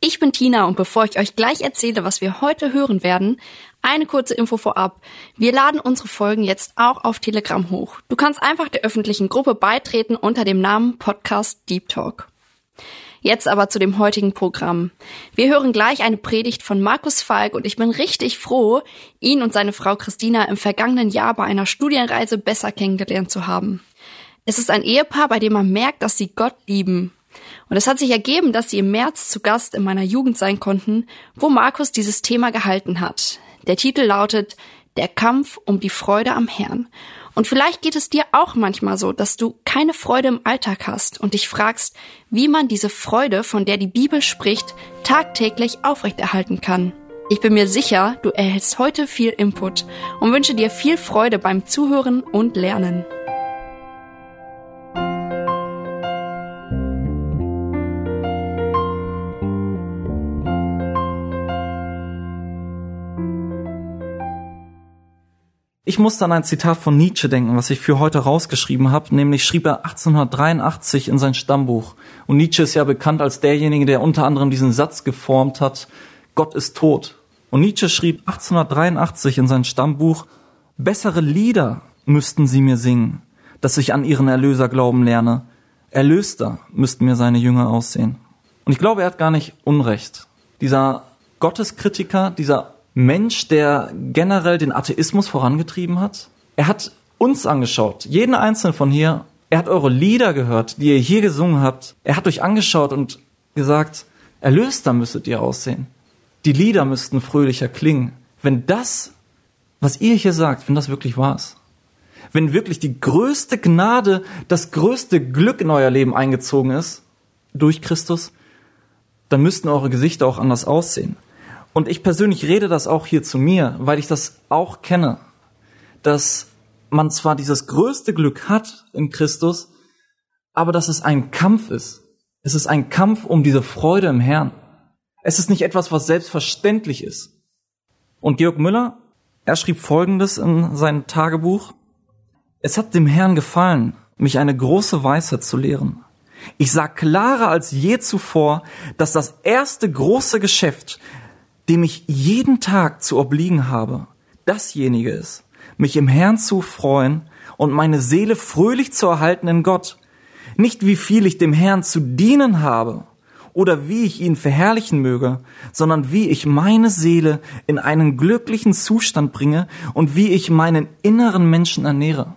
Ich bin Tina und bevor ich euch gleich erzähle, was wir heute hören werden, eine kurze Info vorab. Wir laden unsere Folgen jetzt auch auf Telegram hoch. Du kannst einfach der öffentlichen Gruppe beitreten unter dem Namen Podcast Deep Talk. Jetzt aber zu dem heutigen Programm. Wir hören gleich eine Predigt von Markus Falk und ich bin richtig froh, ihn und seine Frau Christina im vergangenen Jahr bei einer Studienreise besser kennengelernt zu haben. Es ist ein Ehepaar, bei dem man merkt, dass sie Gott lieben. Und es hat sich ergeben, dass sie im März zu Gast in meiner Jugend sein konnten, wo Markus dieses Thema gehalten hat. Der Titel lautet Der Kampf um die Freude am Herrn. Und vielleicht geht es dir auch manchmal so, dass du keine Freude im Alltag hast und dich fragst, wie man diese Freude, von der die Bibel spricht, tagtäglich aufrechterhalten kann. Ich bin mir sicher, du erhältst heute viel Input und wünsche dir viel Freude beim Zuhören und Lernen. Ich muss an ein Zitat von Nietzsche denken, was ich für heute rausgeschrieben habe, nämlich schrieb er 1883 in sein Stammbuch. Und Nietzsche ist ja bekannt als derjenige, der unter anderem diesen Satz geformt hat, Gott ist tot. Und Nietzsche schrieb 1883 in sein Stammbuch, bessere Lieder müssten sie mir singen, dass ich an ihren Erlöser glauben lerne. Erlöster müssten mir seine Jünger aussehen. Und ich glaube, er hat gar nicht Unrecht. Dieser Gotteskritiker, dieser Mensch, der generell den Atheismus vorangetrieben hat. Er hat uns angeschaut, jeden einzelnen von hier. Er hat eure Lieder gehört, die ihr hier gesungen habt. Er hat euch angeschaut und gesagt, erlöster müsstet ihr aussehen. Die Lieder müssten fröhlicher klingen. Wenn das, was ihr hier sagt, wenn das wirklich wahr ist. Wenn wirklich die größte Gnade, das größte Glück in euer Leben eingezogen ist, durch Christus, dann müssten eure Gesichter auch anders aussehen. Und ich persönlich rede das auch hier zu mir, weil ich das auch kenne, dass man zwar dieses größte Glück hat in Christus, aber dass es ein Kampf ist. Es ist ein Kampf um diese Freude im Herrn. Es ist nicht etwas, was selbstverständlich ist. Und Georg Müller, er schrieb Folgendes in seinem Tagebuch. Es hat dem Herrn gefallen, mich eine große Weisheit zu lehren. Ich sah klarer als je zuvor, dass das erste große Geschäft, dem ich jeden Tag zu obliegen habe, dasjenige ist, mich im Herrn zu freuen und meine Seele fröhlich zu erhalten in Gott. Nicht wie viel ich dem Herrn zu dienen habe oder wie ich ihn verherrlichen möge, sondern wie ich meine Seele in einen glücklichen Zustand bringe und wie ich meinen inneren Menschen ernähre.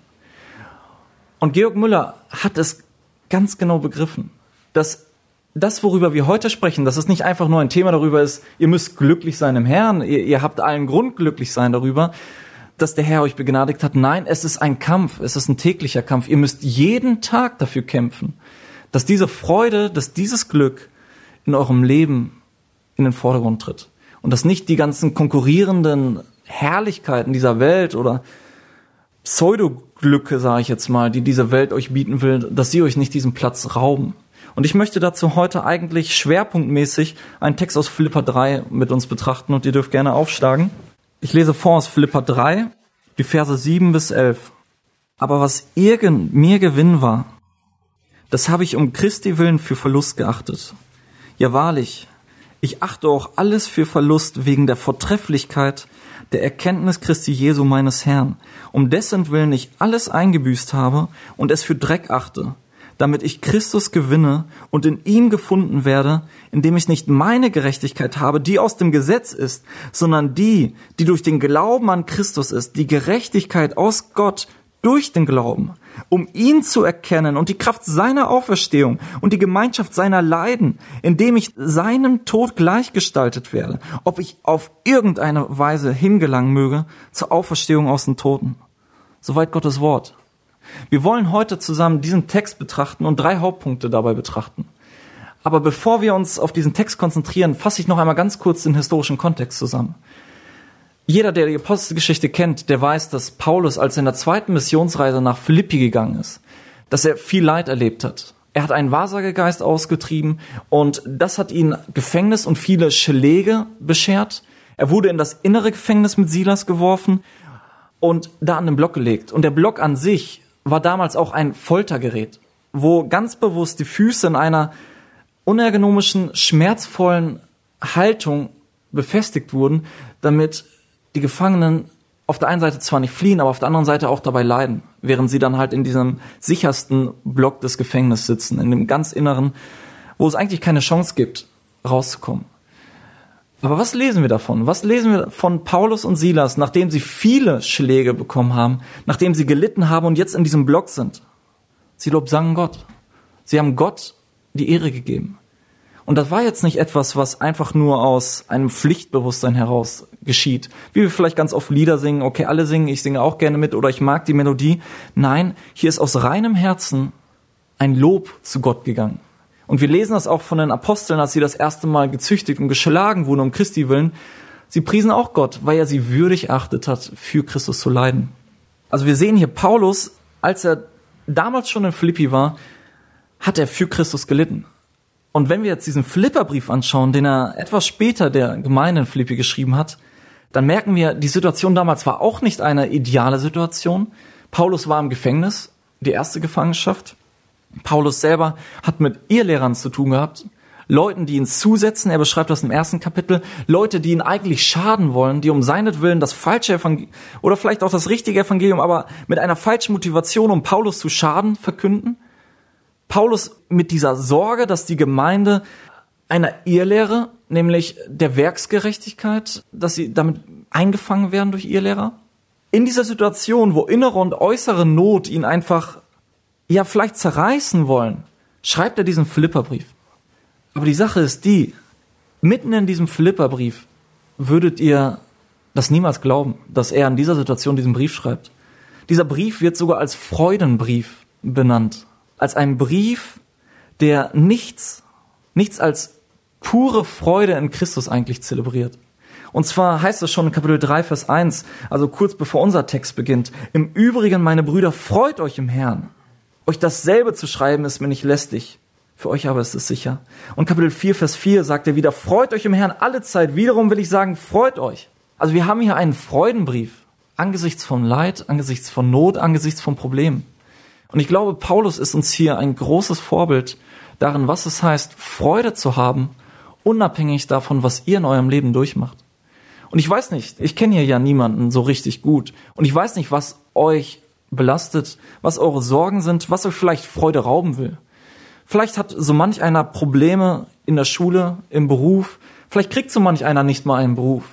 Und Georg Müller hat es ganz genau begriffen, dass das, worüber wir heute sprechen, dass es nicht einfach nur ein Thema darüber ist, ihr müsst glücklich sein im Herrn, ihr, ihr habt allen Grund glücklich sein darüber, dass der Herr euch begnadigt hat. Nein, es ist ein Kampf, es ist ein täglicher Kampf. Ihr müsst jeden Tag dafür kämpfen, dass diese Freude, dass dieses Glück in eurem Leben in den Vordergrund tritt. Und dass nicht die ganzen konkurrierenden Herrlichkeiten dieser Welt oder Pseudoglücke, sage ich jetzt mal, die diese Welt euch bieten will, dass sie euch nicht diesen Platz rauben. Und ich möchte dazu heute eigentlich schwerpunktmäßig einen Text aus Philippa 3 mit uns betrachten und ihr dürft gerne aufschlagen. Ich lese vor aus Philippa 3, die Verse 7 bis 11. Aber was irgend mir Gewinn war, das habe ich um Christi willen für Verlust geachtet. Ja wahrlich, ich achte auch alles für Verlust wegen der Vortrefflichkeit der Erkenntnis Christi Jesu meines Herrn, um dessen Willen ich alles eingebüßt habe und es für Dreck achte, damit ich Christus gewinne und in ihm gefunden werde, indem ich nicht meine Gerechtigkeit habe, die aus dem Gesetz ist, sondern die, die durch den Glauben an Christus ist, die Gerechtigkeit aus Gott durch den Glauben, um ihn zu erkennen und die Kraft seiner Auferstehung und die Gemeinschaft seiner Leiden, indem ich seinem Tod gleichgestaltet werde, ob ich auf irgendeine Weise hingelangen möge zur Auferstehung aus den Toten. Soweit Gottes Wort. Wir wollen heute zusammen diesen Text betrachten und drei Hauptpunkte dabei betrachten. Aber bevor wir uns auf diesen Text konzentrieren, fasse ich noch einmal ganz kurz den historischen Kontext zusammen. Jeder, der die Apostelgeschichte kennt, der weiß, dass Paulus, als er in der zweiten Missionsreise nach Philippi gegangen ist, dass er viel Leid erlebt hat. Er hat einen Wahrsagegeist ausgetrieben und das hat ihn Gefängnis und viele Schläge beschert. Er wurde in das innere Gefängnis mit Silas geworfen und da an den Block gelegt. Und der Block an sich war damals auch ein Foltergerät, wo ganz bewusst die Füße in einer unergonomischen, schmerzvollen Haltung befestigt wurden, damit die Gefangenen auf der einen Seite zwar nicht fliehen, aber auf der anderen Seite auch dabei leiden, während sie dann halt in diesem sichersten Block des Gefängnisses sitzen, in dem ganz Inneren, wo es eigentlich keine Chance gibt, rauszukommen. Aber was lesen wir davon? Was lesen wir von Paulus und Silas, nachdem sie viele Schläge bekommen haben, nachdem sie gelitten haben und jetzt in diesem Block sind? Sie lobsangen Gott. Sie haben Gott die Ehre gegeben. Und das war jetzt nicht etwas, was einfach nur aus einem Pflichtbewusstsein heraus geschieht. Wie wir vielleicht ganz oft Lieder singen, okay, alle singen, ich singe auch gerne mit oder ich mag die Melodie. Nein, hier ist aus reinem Herzen ein Lob zu Gott gegangen. Und wir lesen das auch von den Aposteln, als sie das erste Mal gezüchtigt und geschlagen wurden um Christi willen. Sie priesen auch Gott, weil er sie würdig achtet hat, für Christus zu leiden. Also wir sehen hier Paulus, als er damals schon in Philippi war, hat er für Christus gelitten. Und wenn wir jetzt diesen Flipperbrief anschauen, den er etwas später der Gemeinde in Philippi geschrieben hat, dann merken wir, die Situation damals war auch nicht eine ideale Situation. Paulus war im Gefängnis, die erste Gefangenschaft. Paulus selber hat mit Irrlehrern zu tun gehabt, Leuten, die ihn zusetzen, er beschreibt das im ersten Kapitel, Leute, die ihn eigentlich schaden wollen, die um seinetwillen das falsche Evangelium oder vielleicht auch das richtige Evangelium, aber mit einer falschen Motivation, um Paulus zu schaden, verkünden. Paulus mit dieser Sorge, dass die Gemeinde einer Irrlehre, nämlich der Werksgerechtigkeit, dass sie damit eingefangen werden durch Irrlehrer. In dieser Situation, wo innere und äußere Not ihn einfach, ja, vielleicht zerreißen wollen, schreibt er diesen Philipperbrief. Aber die Sache ist die, mitten in diesem Philipperbrief würdet ihr das niemals glauben, dass er in dieser Situation diesen Brief schreibt. Dieser Brief wird sogar als Freudenbrief benannt als einen Brief, der nichts, nichts als pure Freude in Christus eigentlich zelebriert. Und zwar heißt es schon in Kapitel 3, Vers 1, also kurz bevor unser Text beginnt, im Übrigen, meine Brüder, freut euch im Herrn. Euch dasselbe zu schreiben ist mir nicht lästig. Für euch aber ist es sicher. Und Kapitel 4, Vers 4 sagt er wieder, freut euch im Herrn alle Zeit. Wiederum will ich sagen, freut euch. Also wir haben hier einen Freudenbrief. Angesichts von Leid, angesichts von Not, angesichts von Problemen. Und ich glaube, Paulus ist uns hier ein großes Vorbild darin, was es heißt, Freude zu haben, unabhängig davon, was ihr in eurem Leben durchmacht. Und ich weiß nicht, ich kenne hier ja niemanden so richtig gut. Und ich weiß nicht, was euch belastet, was eure Sorgen sind, was euch vielleicht Freude rauben will. Vielleicht hat so manch einer Probleme in der Schule, im Beruf. Vielleicht kriegt so manch einer nicht mal einen Beruf.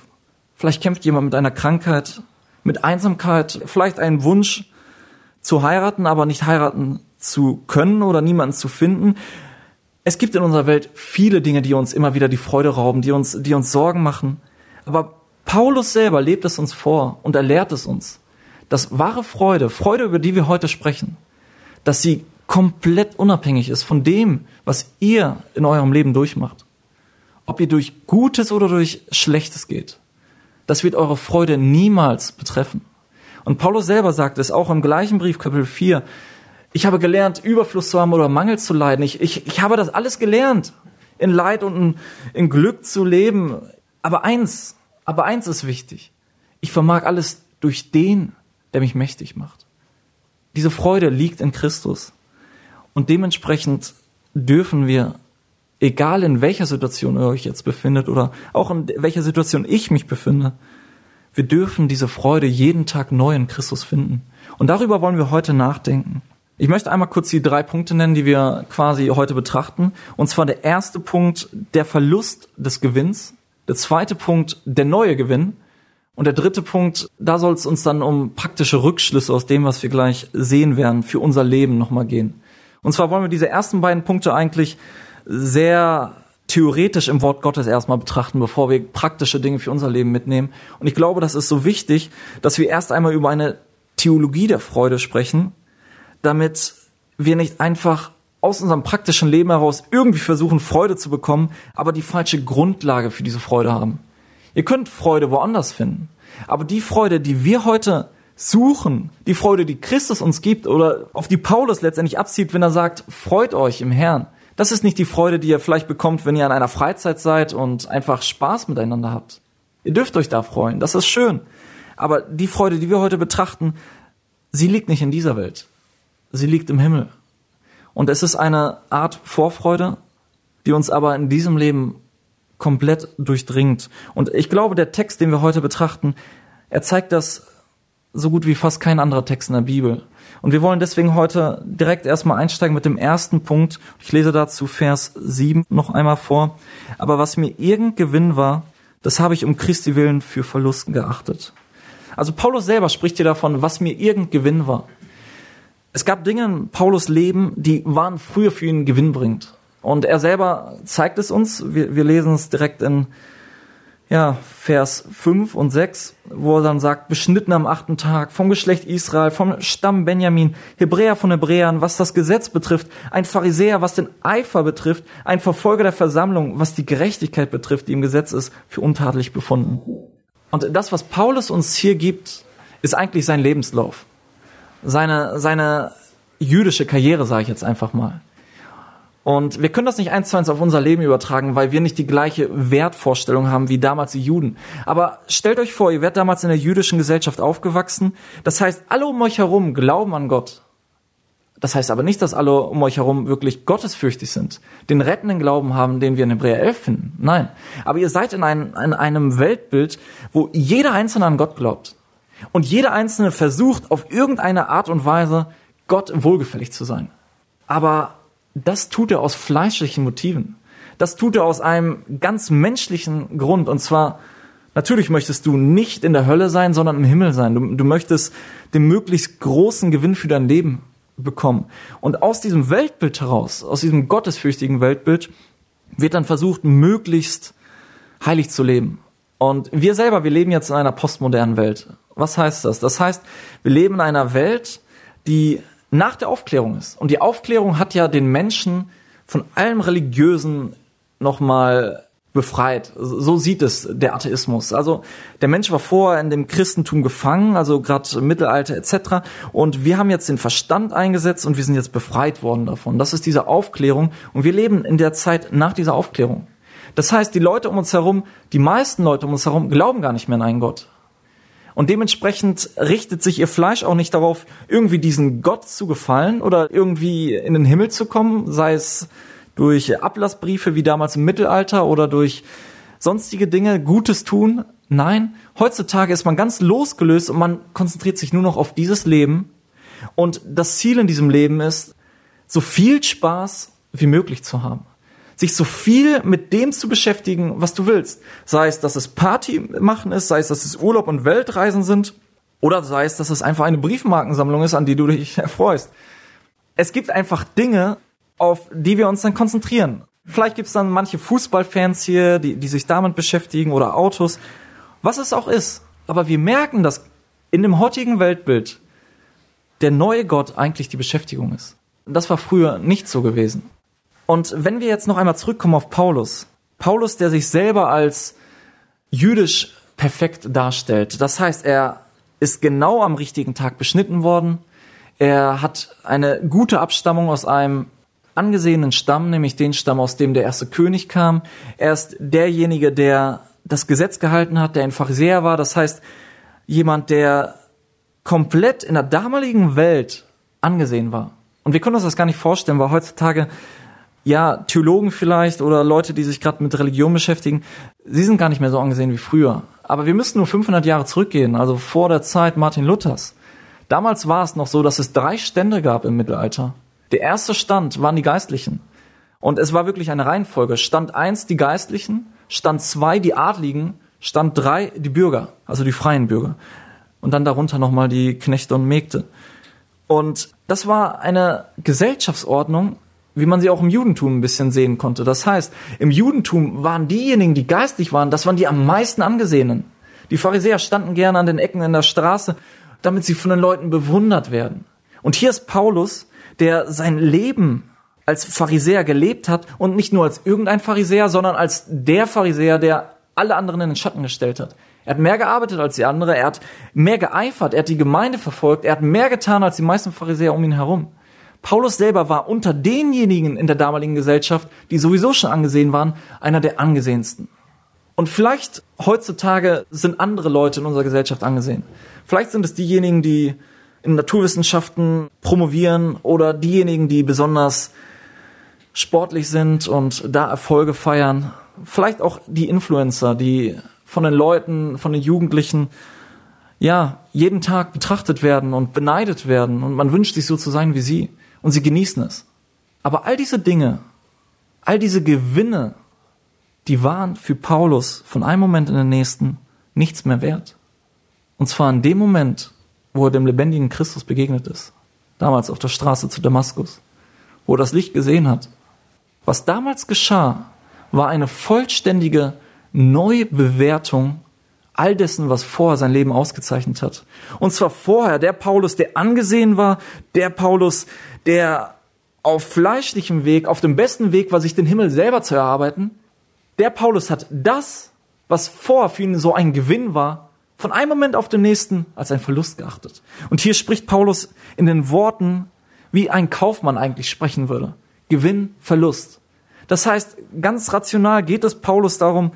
Vielleicht kämpft jemand mit einer Krankheit, mit Einsamkeit, vielleicht einen Wunsch, zu heiraten, aber nicht heiraten zu können oder niemanden zu finden. Es gibt in unserer Welt viele Dinge, die uns immer wieder die Freude rauben, die uns, die uns Sorgen machen. Aber Paulus selber lebt es uns vor und er lehrt es uns, dass wahre Freude, Freude, über die wir heute sprechen, dass sie komplett unabhängig ist von dem, was ihr in eurem Leben durchmacht. Ob ihr durch Gutes oder durch Schlechtes geht. Das wird eure Freude niemals betreffen. Und Paulus selber sagt es auch im gleichen Brief, Kapitel 4. Ich habe gelernt, Überfluss zu haben oder Mangel zu leiden. Ich, ich, ich habe das alles gelernt, in Leid und in, in Glück zu leben. Aber eins, aber eins ist wichtig. Ich vermag alles durch den, der mich mächtig macht. Diese Freude liegt in Christus. Und dementsprechend dürfen wir, egal in welcher Situation ihr euch jetzt befindet oder auch in welcher Situation ich mich befinde, wir dürfen diese Freude jeden Tag neu in Christus finden. Und darüber wollen wir heute nachdenken. Ich möchte einmal kurz die drei Punkte nennen, die wir quasi heute betrachten. Und zwar der erste Punkt, der Verlust des Gewinns. Der zweite Punkt, der neue Gewinn. Und der dritte Punkt, da soll es uns dann um praktische Rückschlüsse aus dem, was wir gleich sehen werden, für unser Leben nochmal gehen. Und zwar wollen wir diese ersten beiden Punkte eigentlich sehr theoretisch im Wort Gottes erstmal betrachten, bevor wir praktische Dinge für unser Leben mitnehmen. Und ich glaube, das ist so wichtig, dass wir erst einmal über eine Theologie der Freude sprechen, damit wir nicht einfach aus unserem praktischen Leben heraus irgendwie versuchen, Freude zu bekommen, aber die falsche Grundlage für diese Freude haben. Ihr könnt Freude woanders finden. Aber die Freude, die wir heute suchen, die Freude, die Christus uns gibt oder auf die Paulus letztendlich abzieht, wenn er sagt, freut euch im Herrn. Das ist nicht die Freude, die ihr vielleicht bekommt, wenn ihr an einer Freizeit seid und einfach Spaß miteinander habt. Ihr dürft euch da freuen, das ist schön. Aber die Freude, die wir heute betrachten, sie liegt nicht in dieser Welt. Sie liegt im Himmel. Und es ist eine Art Vorfreude, die uns aber in diesem Leben komplett durchdringt. Und ich glaube, der Text, den wir heute betrachten, er zeigt das so gut wie fast kein anderer Text in der Bibel. Und wir wollen deswegen heute direkt erstmal einsteigen mit dem ersten Punkt. Ich lese dazu Vers 7 noch einmal vor. Aber was mir irgend Gewinn war, das habe ich um Christi willen für Verlust geachtet. Also Paulus selber spricht hier davon, was mir irgend Gewinn war. Es gab Dinge in Paulus Leben, die waren früher für ihn gewinnbringend. Und er selber zeigt es uns. Wir, wir lesen es direkt in ja, Vers 5 und 6, wo er dann sagt, beschnitten am achten Tag, vom Geschlecht Israel, vom Stamm Benjamin, Hebräer von Hebräern, was das Gesetz betrifft, ein Pharisäer, was den Eifer betrifft, ein Verfolger der Versammlung, was die Gerechtigkeit betrifft, die im Gesetz ist, für untadelig befunden. Und das, was Paulus uns hier gibt, ist eigentlich sein Lebenslauf. Seine, seine jüdische Karriere, sage ich jetzt einfach mal. Und wir können das nicht eins zu eins auf unser Leben übertragen, weil wir nicht die gleiche Wertvorstellung haben wie damals die Juden. Aber stellt euch vor, ihr werdet damals in der jüdischen Gesellschaft aufgewachsen. Das heißt, alle um euch herum glauben an Gott. Das heißt aber nicht, dass alle um euch herum wirklich gottesfürchtig sind, den rettenden Glauben haben, den wir in Hebräer 11 finden. Nein. Aber ihr seid in, ein, in einem Weltbild, wo jeder Einzelne an Gott glaubt. Und jeder Einzelne versucht, auf irgendeine Art und Weise Gott wohlgefällig zu sein. Aber das tut er aus fleischlichen Motiven. Das tut er aus einem ganz menschlichen Grund. Und zwar, natürlich möchtest du nicht in der Hölle sein, sondern im Himmel sein. Du, du möchtest den möglichst großen Gewinn für dein Leben bekommen. Und aus diesem Weltbild heraus, aus diesem gottesfürchtigen Weltbild, wird dann versucht, möglichst heilig zu leben. Und wir selber, wir leben jetzt in einer postmodernen Welt. Was heißt das? Das heißt, wir leben in einer Welt, die nach der Aufklärung ist. Und die Aufklärung hat ja den Menschen von allem Religiösen nochmal befreit. So sieht es der Atheismus. Also der Mensch war vorher in dem Christentum gefangen, also gerade Mittelalter etc. Und wir haben jetzt den Verstand eingesetzt und wir sind jetzt befreit worden davon. Das ist diese Aufklärung und wir leben in der Zeit nach dieser Aufklärung. Das heißt, die Leute um uns herum, die meisten Leute um uns herum glauben gar nicht mehr an einen Gott. Und dementsprechend richtet sich ihr Fleisch auch nicht darauf, irgendwie diesen Gott zu gefallen oder irgendwie in den Himmel zu kommen, sei es durch Ablassbriefe wie damals im Mittelalter oder durch sonstige Dinge, Gutes tun. Nein, heutzutage ist man ganz losgelöst und man konzentriert sich nur noch auf dieses Leben. Und das Ziel in diesem Leben ist, so viel Spaß wie möglich zu haben sich so viel mit dem zu beschäftigen, was du willst. Sei es, dass es Party machen ist, sei es, dass es Urlaub und Weltreisen sind, oder sei es, dass es einfach eine Briefmarkensammlung ist, an die du dich erfreust. Es gibt einfach Dinge, auf die wir uns dann konzentrieren. Vielleicht gibt es dann manche Fußballfans hier, die, die sich damit beschäftigen oder Autos, was es auch ist. Aber wir merken, dass in dem heutigen Weltbild der neue Gott eigentlich die Beschäftigung ist. Das war früher nicht so gewesen. Und wenn wir jetzt noch einmal zurückkommen auf Paulus, Paulus, der sich selber als jüdisch perfekt darstellt, das heißt, er ist genau am richtigen Tag beschnitten worden, er hat eine gute Abstammung aus einem angesehenen Stamm, nämlich den Stamm, aus dem der erste König kam. Er ist derjenige, der das Gesetz gehalten hat, der ein Pharisäer war. Das heißt, jemand, der komplett in der damaligen Welt angesehen war. Und wir können uns das gar nicht vorstellen, weil heutzutage ja, Theologen vielleicht oder Leute, die sich gerade mit Religion beschäftigen, sie sind gar nicht mehr so angesehen wie früher. Aber wir müssen nur 500 Jahre zurückgehen, also vor der Zeit Martin Luthers. Damals war es noch so, dass es drei Stände gab im Mittelalter. Der erste Stand waren die Geistlichen. Und es war wirklich eine Reihenfolge. Stand eins die Geistlichen, Stand zwei die Adligen, Stand drei die Bürger, also die freien Bürger. Und dann darunter nochmal die Knechte und Mägde. Und das war eine Gesellschaftsordnung, wie man sie auch im Judentum ein bisschen sehen konnte. Das heißt, im Judentum waren diejenigen, die geistlich waren, das waren die am meisten angesehenen. Die Pharisäer standen gerne an den Ecken in der Straße, damit sie von den Leuten bewundert werden. Und hier ist Paulus, der sein Leben als Pharisäer gelebt hat und nicht nur als irgendein Pharisäer, sondern als der Pharisäer, der alle anderen in den Schatten gestellt hat. Er hat mehr gearbeitet als die andere, er hat mehr geeifert, er hat die Gemeinde verfolgt, er hat mehr getan als die meisten Pharisäer um ihn herum. Paulus selber war unter denjenigen in der damaligen Gesellschaft, die sowieso schon angesehen waren, einer der angesehensten. Und vielleicht heutzutage sind andere Leute in unserer Gesellschaft angesehen. Vielleicht sind es diejenigen, die in Naturwissenschaften promovieren oder diejenigen, die besonders sportlich sind und da Erfolge feiern. Vielleicht auch die Influencer, die von den Leuten, von den Jugendlichen, ja, jeden Tag betrachtet werden und beneidet werden und man wünscht sich so zu sein wie sie und sie genießen es. Aber all diese Dinge, all diese Gewinne, die waren für Paulus von einem Moment in den nächsten nichts mehr wert. Und zwar in dem Moment, wo er dem lebendigen Christus begegnet ist. Damals auf der Straße zu Damaskus. Wo er das Licht gesehen hat. Was damals geschah, war eine vollständige Neubewertung all dessen, was vorher sein Leben ausgezeichnet hat. Und zwar vorher der Paulus, der angesehen war, der Paulus, der auf fleischlichem Weg, auf dem besten Weg war, sich den Himmel selber zu erarbeiten. Der Paulus hat das, was vorher für ihn so ein Gewinn war, von einem Moment auf den nächsten als ein Verlust geachtet. Und hier spricht Paulus in den Worten, wie ein Kaufmann eigentlich sprechen würde. Gewinn, Verlust. Das heißt, ganz rational geht es Paulus darum,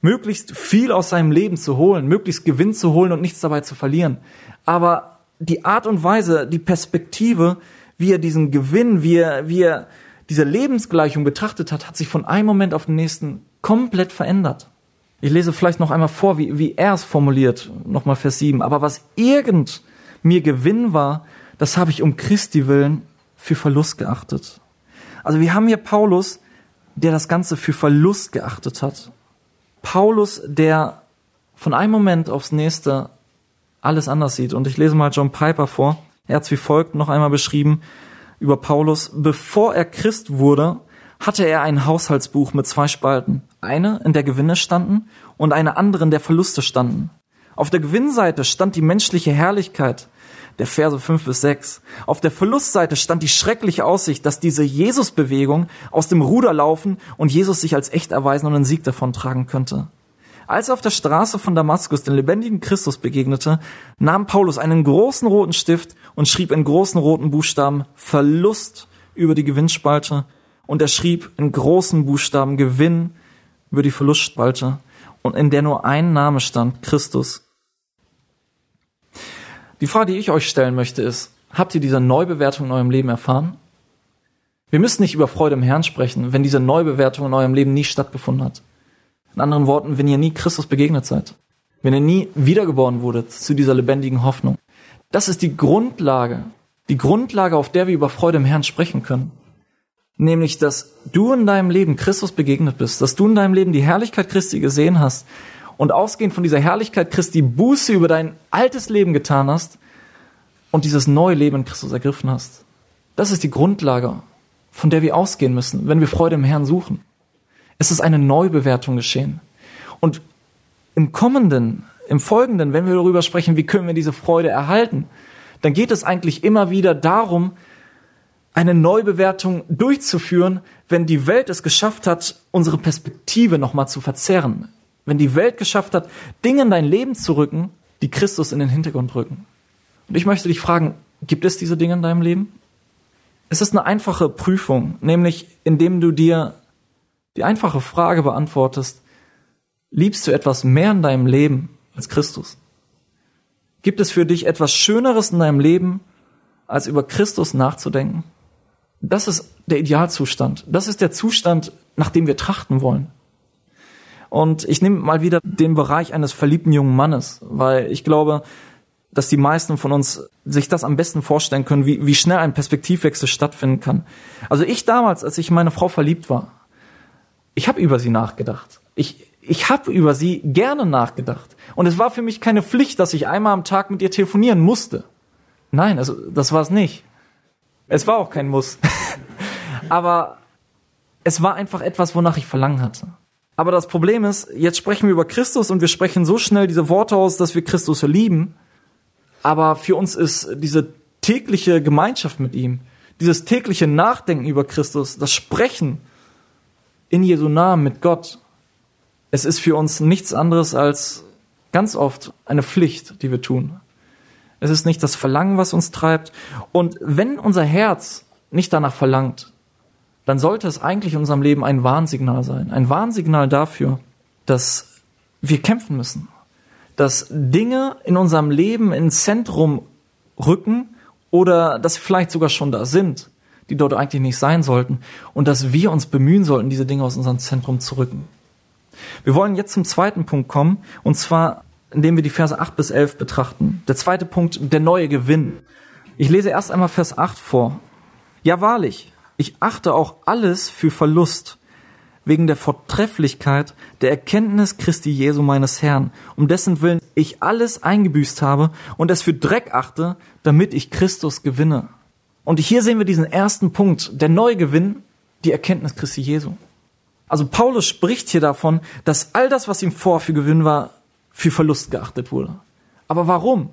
möglichst viel aus seinem Leben zu holen, möglichst Gewinn zu holen und nichts dabei zu verlieren. Aber die Art und Weise, die Perspektive, wie er diesen Gewinn, wie er, wie er diese Lebensgleichung betrachtet hat, hat sich von einem Moment auf den nächsten komplett verändert. Ich lese vielleicht noch einmal vor, wie, wie er es formuliert, nochmal Vers 7. Aber was irgend mir Gewinn war, das habe ich um Christi willen für Verlust geachtet. Also wir haben hier Paulus, der das Ganze für Verlust geachtet hat. Paulus, der von einem Moment aufs nächste alles anders sieht. Und ich lese mal John Piper vor. Er hat es wie folgt noch einmal beschrieben über Paulus. Bevor er Christ wurde, hatte er ein Haushaltsbuch mit zwei Spalten. Eine, in der Gewinne standen und eine andere, in der Verluste standen. Auf der Gewinnseite stand die menschliche Herrlichkeit, der Verse 5 bis 6. Auf der Verlustseite stand die schreckliche Aussicht, dass diese Jesus-Bewegung aus dem Ruder laufen und Jesus sich als echt erweisen und einen Sieg davon tragen könnte. Als er auf der Straße von Damaskus den lebendigen Christus begegnete, nahm Paulus einen großen roten Stift und schrieb in großen roten Buchstaben Verlust über die Gewinnspalte und er schrieb in großen Buchstaben Gewinn über die Verlustspalte und in der nur ein Name stand, Christus. Die Frage, die ich euch stellen möchte, ist, habt ihr diese Neubewertung in eurem Leben erfahren? Wir müssen nicht über Freude im Herrn sprechen, wenn diese Neubewertung in eurem Leben nie stattgefunden hat. In anderen Worten, wenn ihr nie Christus begegnet seid. Wenn ihr nie wiedergeboren wurdet zu dieser lebendigen Hoffnung. Das ist die Grundlage, die Grundlage, auf der wir über Freude im Herrn sprechen können. Nämlich, dass du in deinem Leben Christus begegnet bist, dass du in deinem Leben die Herrlichkeit Christi gesehen hast und ausgehend von dieser Herrlichkeit Christi Buße über dein altes Leben getan hast und dieses neue Leben in Christus ergriffen hast. Das ist die Grundlage, von der wir ausgehen müssen, wenn wir Freude im Herrn suchen. Es ist eine Neubewertung geschehen. Und im kommenden, im folgenden, wenn wir darüber sprechen, wie können wir diese Freude erhalten, dann geht es eigentlich immer wieder darum, eine Neubewertung durchzuführen, wenn die Welt es geschafft hat, unsere Perspektive nochmal zu verzerren, wenn die Welt geschafft hat, Dinge in dein Leben zu rücken, die Christus in den Hintergrund rücken. Und ich möchte dich fragen, gibt es diese Dinge in deinem Leben? Es ist eine einfache Prüfung, nämlich indem du dir die einfache Frage beantwortest, liebst du etwas mehr in deinem Leben als Christus? Gibt es für dich etwas Schöneres in deinem Leben, als über Christus nachzudenken? Das ist der Idealzustand. Das ist der Zustand, nach dem wir trachten wollen. Und ich nehme mal wieder den Bereich eines verliebten jungen Mannes, weil ich glaube, dass die meisten von uns sich das am besten vorstellen können, wie, wie schnell ein Perspektivwechsel stattfinden kann. Also ich damals, als ich in meine Frau verliebt war, ich habe über sie nachgedacht. Ich, ich habe über sie gerne nachgedacht. Und es war für mich keine Pflicht, dass ich einmal am Tag mit ihr telefonieren musste. Nein, also das war es nicht. Es war auch kein Muss. Aber es war einfach etwas, wonach ich verlangen hatte. Aber das Problem ist, jetzt sprechen wir über Christus und wir sprechen so schnell diese Worte aus, dass wir Christus lieben. Aber für uns ist diese tägliche Gemeinschaft mit ihm, dieses tägliche Nachdenken über Christus, das Sprechen in Jesu Namen mit Gott, es ist für uns nichts anderes als ganz oft eine Pflicht, die wir tun. Es ist nicht das Verlangen, was uns treibt. Und wenn unser Herz nicht danach verlangt, dann sollte es eigentlich in unserem Leben ein Warnsignal sein. Ein Warnsignal dafür, dass wir kämpfen müssen. Dass Dinge in unserem Leben ins Zentrum rücken oder dass sie vielleicht sogar schon da sind, die dort eigentlich nicht sein sollten. Und dass wir uns bemühen sollten, diese Dinge aus unserem Zentrum zu rücken. Wir wollen jetzt zum zweiten Punkt kommen, und zwar indem wir die Verse 8 bis 11 betrachten. Der zweite Punkt, der neue Gewinn. Ich lese erst einmal Vers 8 vor. Ja, wahrlich, ich achte auch alles für Verlust, wegen der Vortrefflichkeit der Erkenntnis Christi Jesu meines Herrn, um dessen Willen ich alles eingebüßt habe und es für Dreck achte, damit ich Christus gewinne. Und hier sehen wir diesen ersten Punkt, der neue Gewinn, die Erkenntnis Christi Jesu. Also Paulus spricht hier davon, dass all das, was ihm vor für Gewinn war, für Verlust geachtet wurde. Aber warum?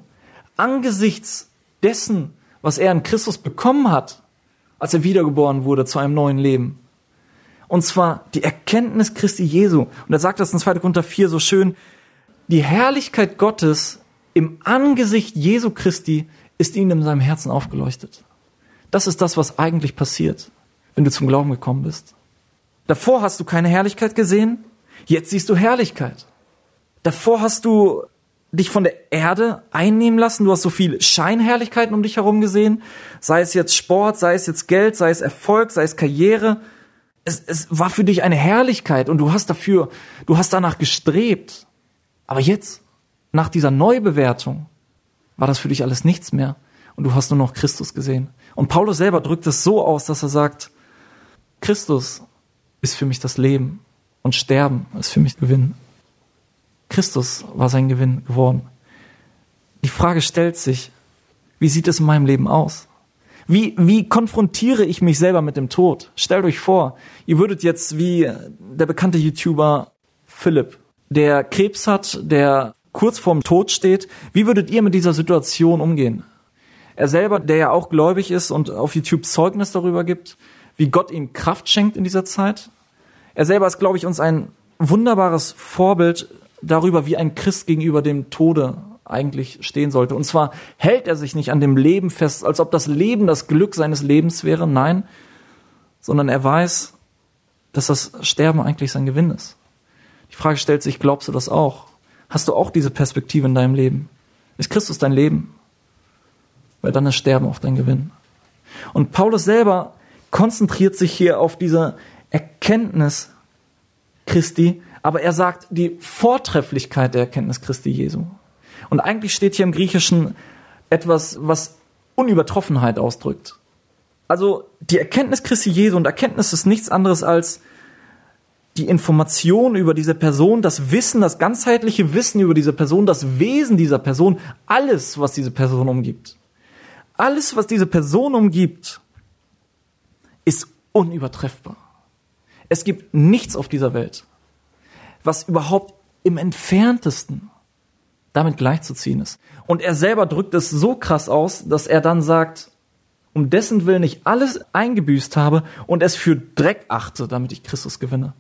Angesichts dessen, was er in Christus bekommen hat, als er wiedergeboren wurde zu einem neuen Leben. Und zwar die Erkenntnis Christi Jesu. Und er sagt das in 2. Korinther 4 so schön, die Herrlichkeit Gottes im Angesicht Jesu Christi ist ihm in seinem Herzen aufgeleuchtet. Das ist das, was eigentlich passiert, wenn du zum Glauben gekommen bist. Davor hast du keine Herrlichkeit gesehen, jetzt siehst du Herrlichkeit. Davor hast du dich von der Erde einnehmen lassen. Du hast so viel Scheinherrlichkeiten um dich herum gesehen. Sei es jetzt Sport, sei es jetzt Geld, sei es Erfolg, sei es Karriere. Es, es war für dich eine Herrlichkeit und du hast dafür, du hast danach gestrebt. Aber jetzt, nach dieser Neubewertung, war das für dich alles nichts mehr und du hast nur noch Christus gesehen. Und Paulus selber drückt es so aus, dass er sagt, Christus ist für mich das Leben und Sterben ist für mich Gewinn. Christus war sein Gewinn geworden. Die Frage stellt sich, wie sieht es in meinem Leben aus? Wie, wie konfrontiere ich mich selber mit dem Tod? Stellt euch vor, ihr würdet jetzt wie der bekannte YouTuber Philipp, der Krebs hat, der kurz vorm Tod steht, wie würdet ihr mit dieser Situation umgehen? Er selber, der ja auch gläubig ist und auf YouTube Zeugnis darüber gibt, wie Gott ihm Kraft schenkt in dieser Zeit. Er selber ist, glaube ich, uns ein wunderbares Vorbild darüber, wie ein Christ gegenüber dem Tode eigentlich stehen sollte. Und zwar hält er sich nicht an dem Leben fest, als ob das Leben das Glück seines Lebens wäre, nein, sondern er weiß, dass das Sterben eigentlich sein Gewinn ist. Die Frage stellt sich, glaubst du das auch? Hast du auch diese Perspektive in deinem Leben? Ist Christus dein Leben? Weil dann ist Sterben auch dein Gewinn. Und Paulus selber konzentriert sich hier auf diese Erkenntnis Christi, aber er sagt die Vortrefflichkeit der Erkenntnis Christi Jesu. Und eigentlich steht hier im Griechischen etwas, was Unübertroffenheit ausdrückt. Also die Erkenntnis Christi Jesu und Erkenntnis ist nichts anderes als die Information über diese Person, das Wissen, das ganzheitliche Wissen über diese Person, das Wesen dieser Person, alles, was diese Person umgibt. Alles, was diese Person umgibt, ist unübertreffbar. Es gibt nichts auf dieser Welt, was überhaupt im entferntesten damit gleichzuziehen ist. Und er selber drückt es so krass aus, dass er dann sagt, um dessen Willen ich alles eingebüßt habe und es für Dreck achte, damit ich Christus gewinne.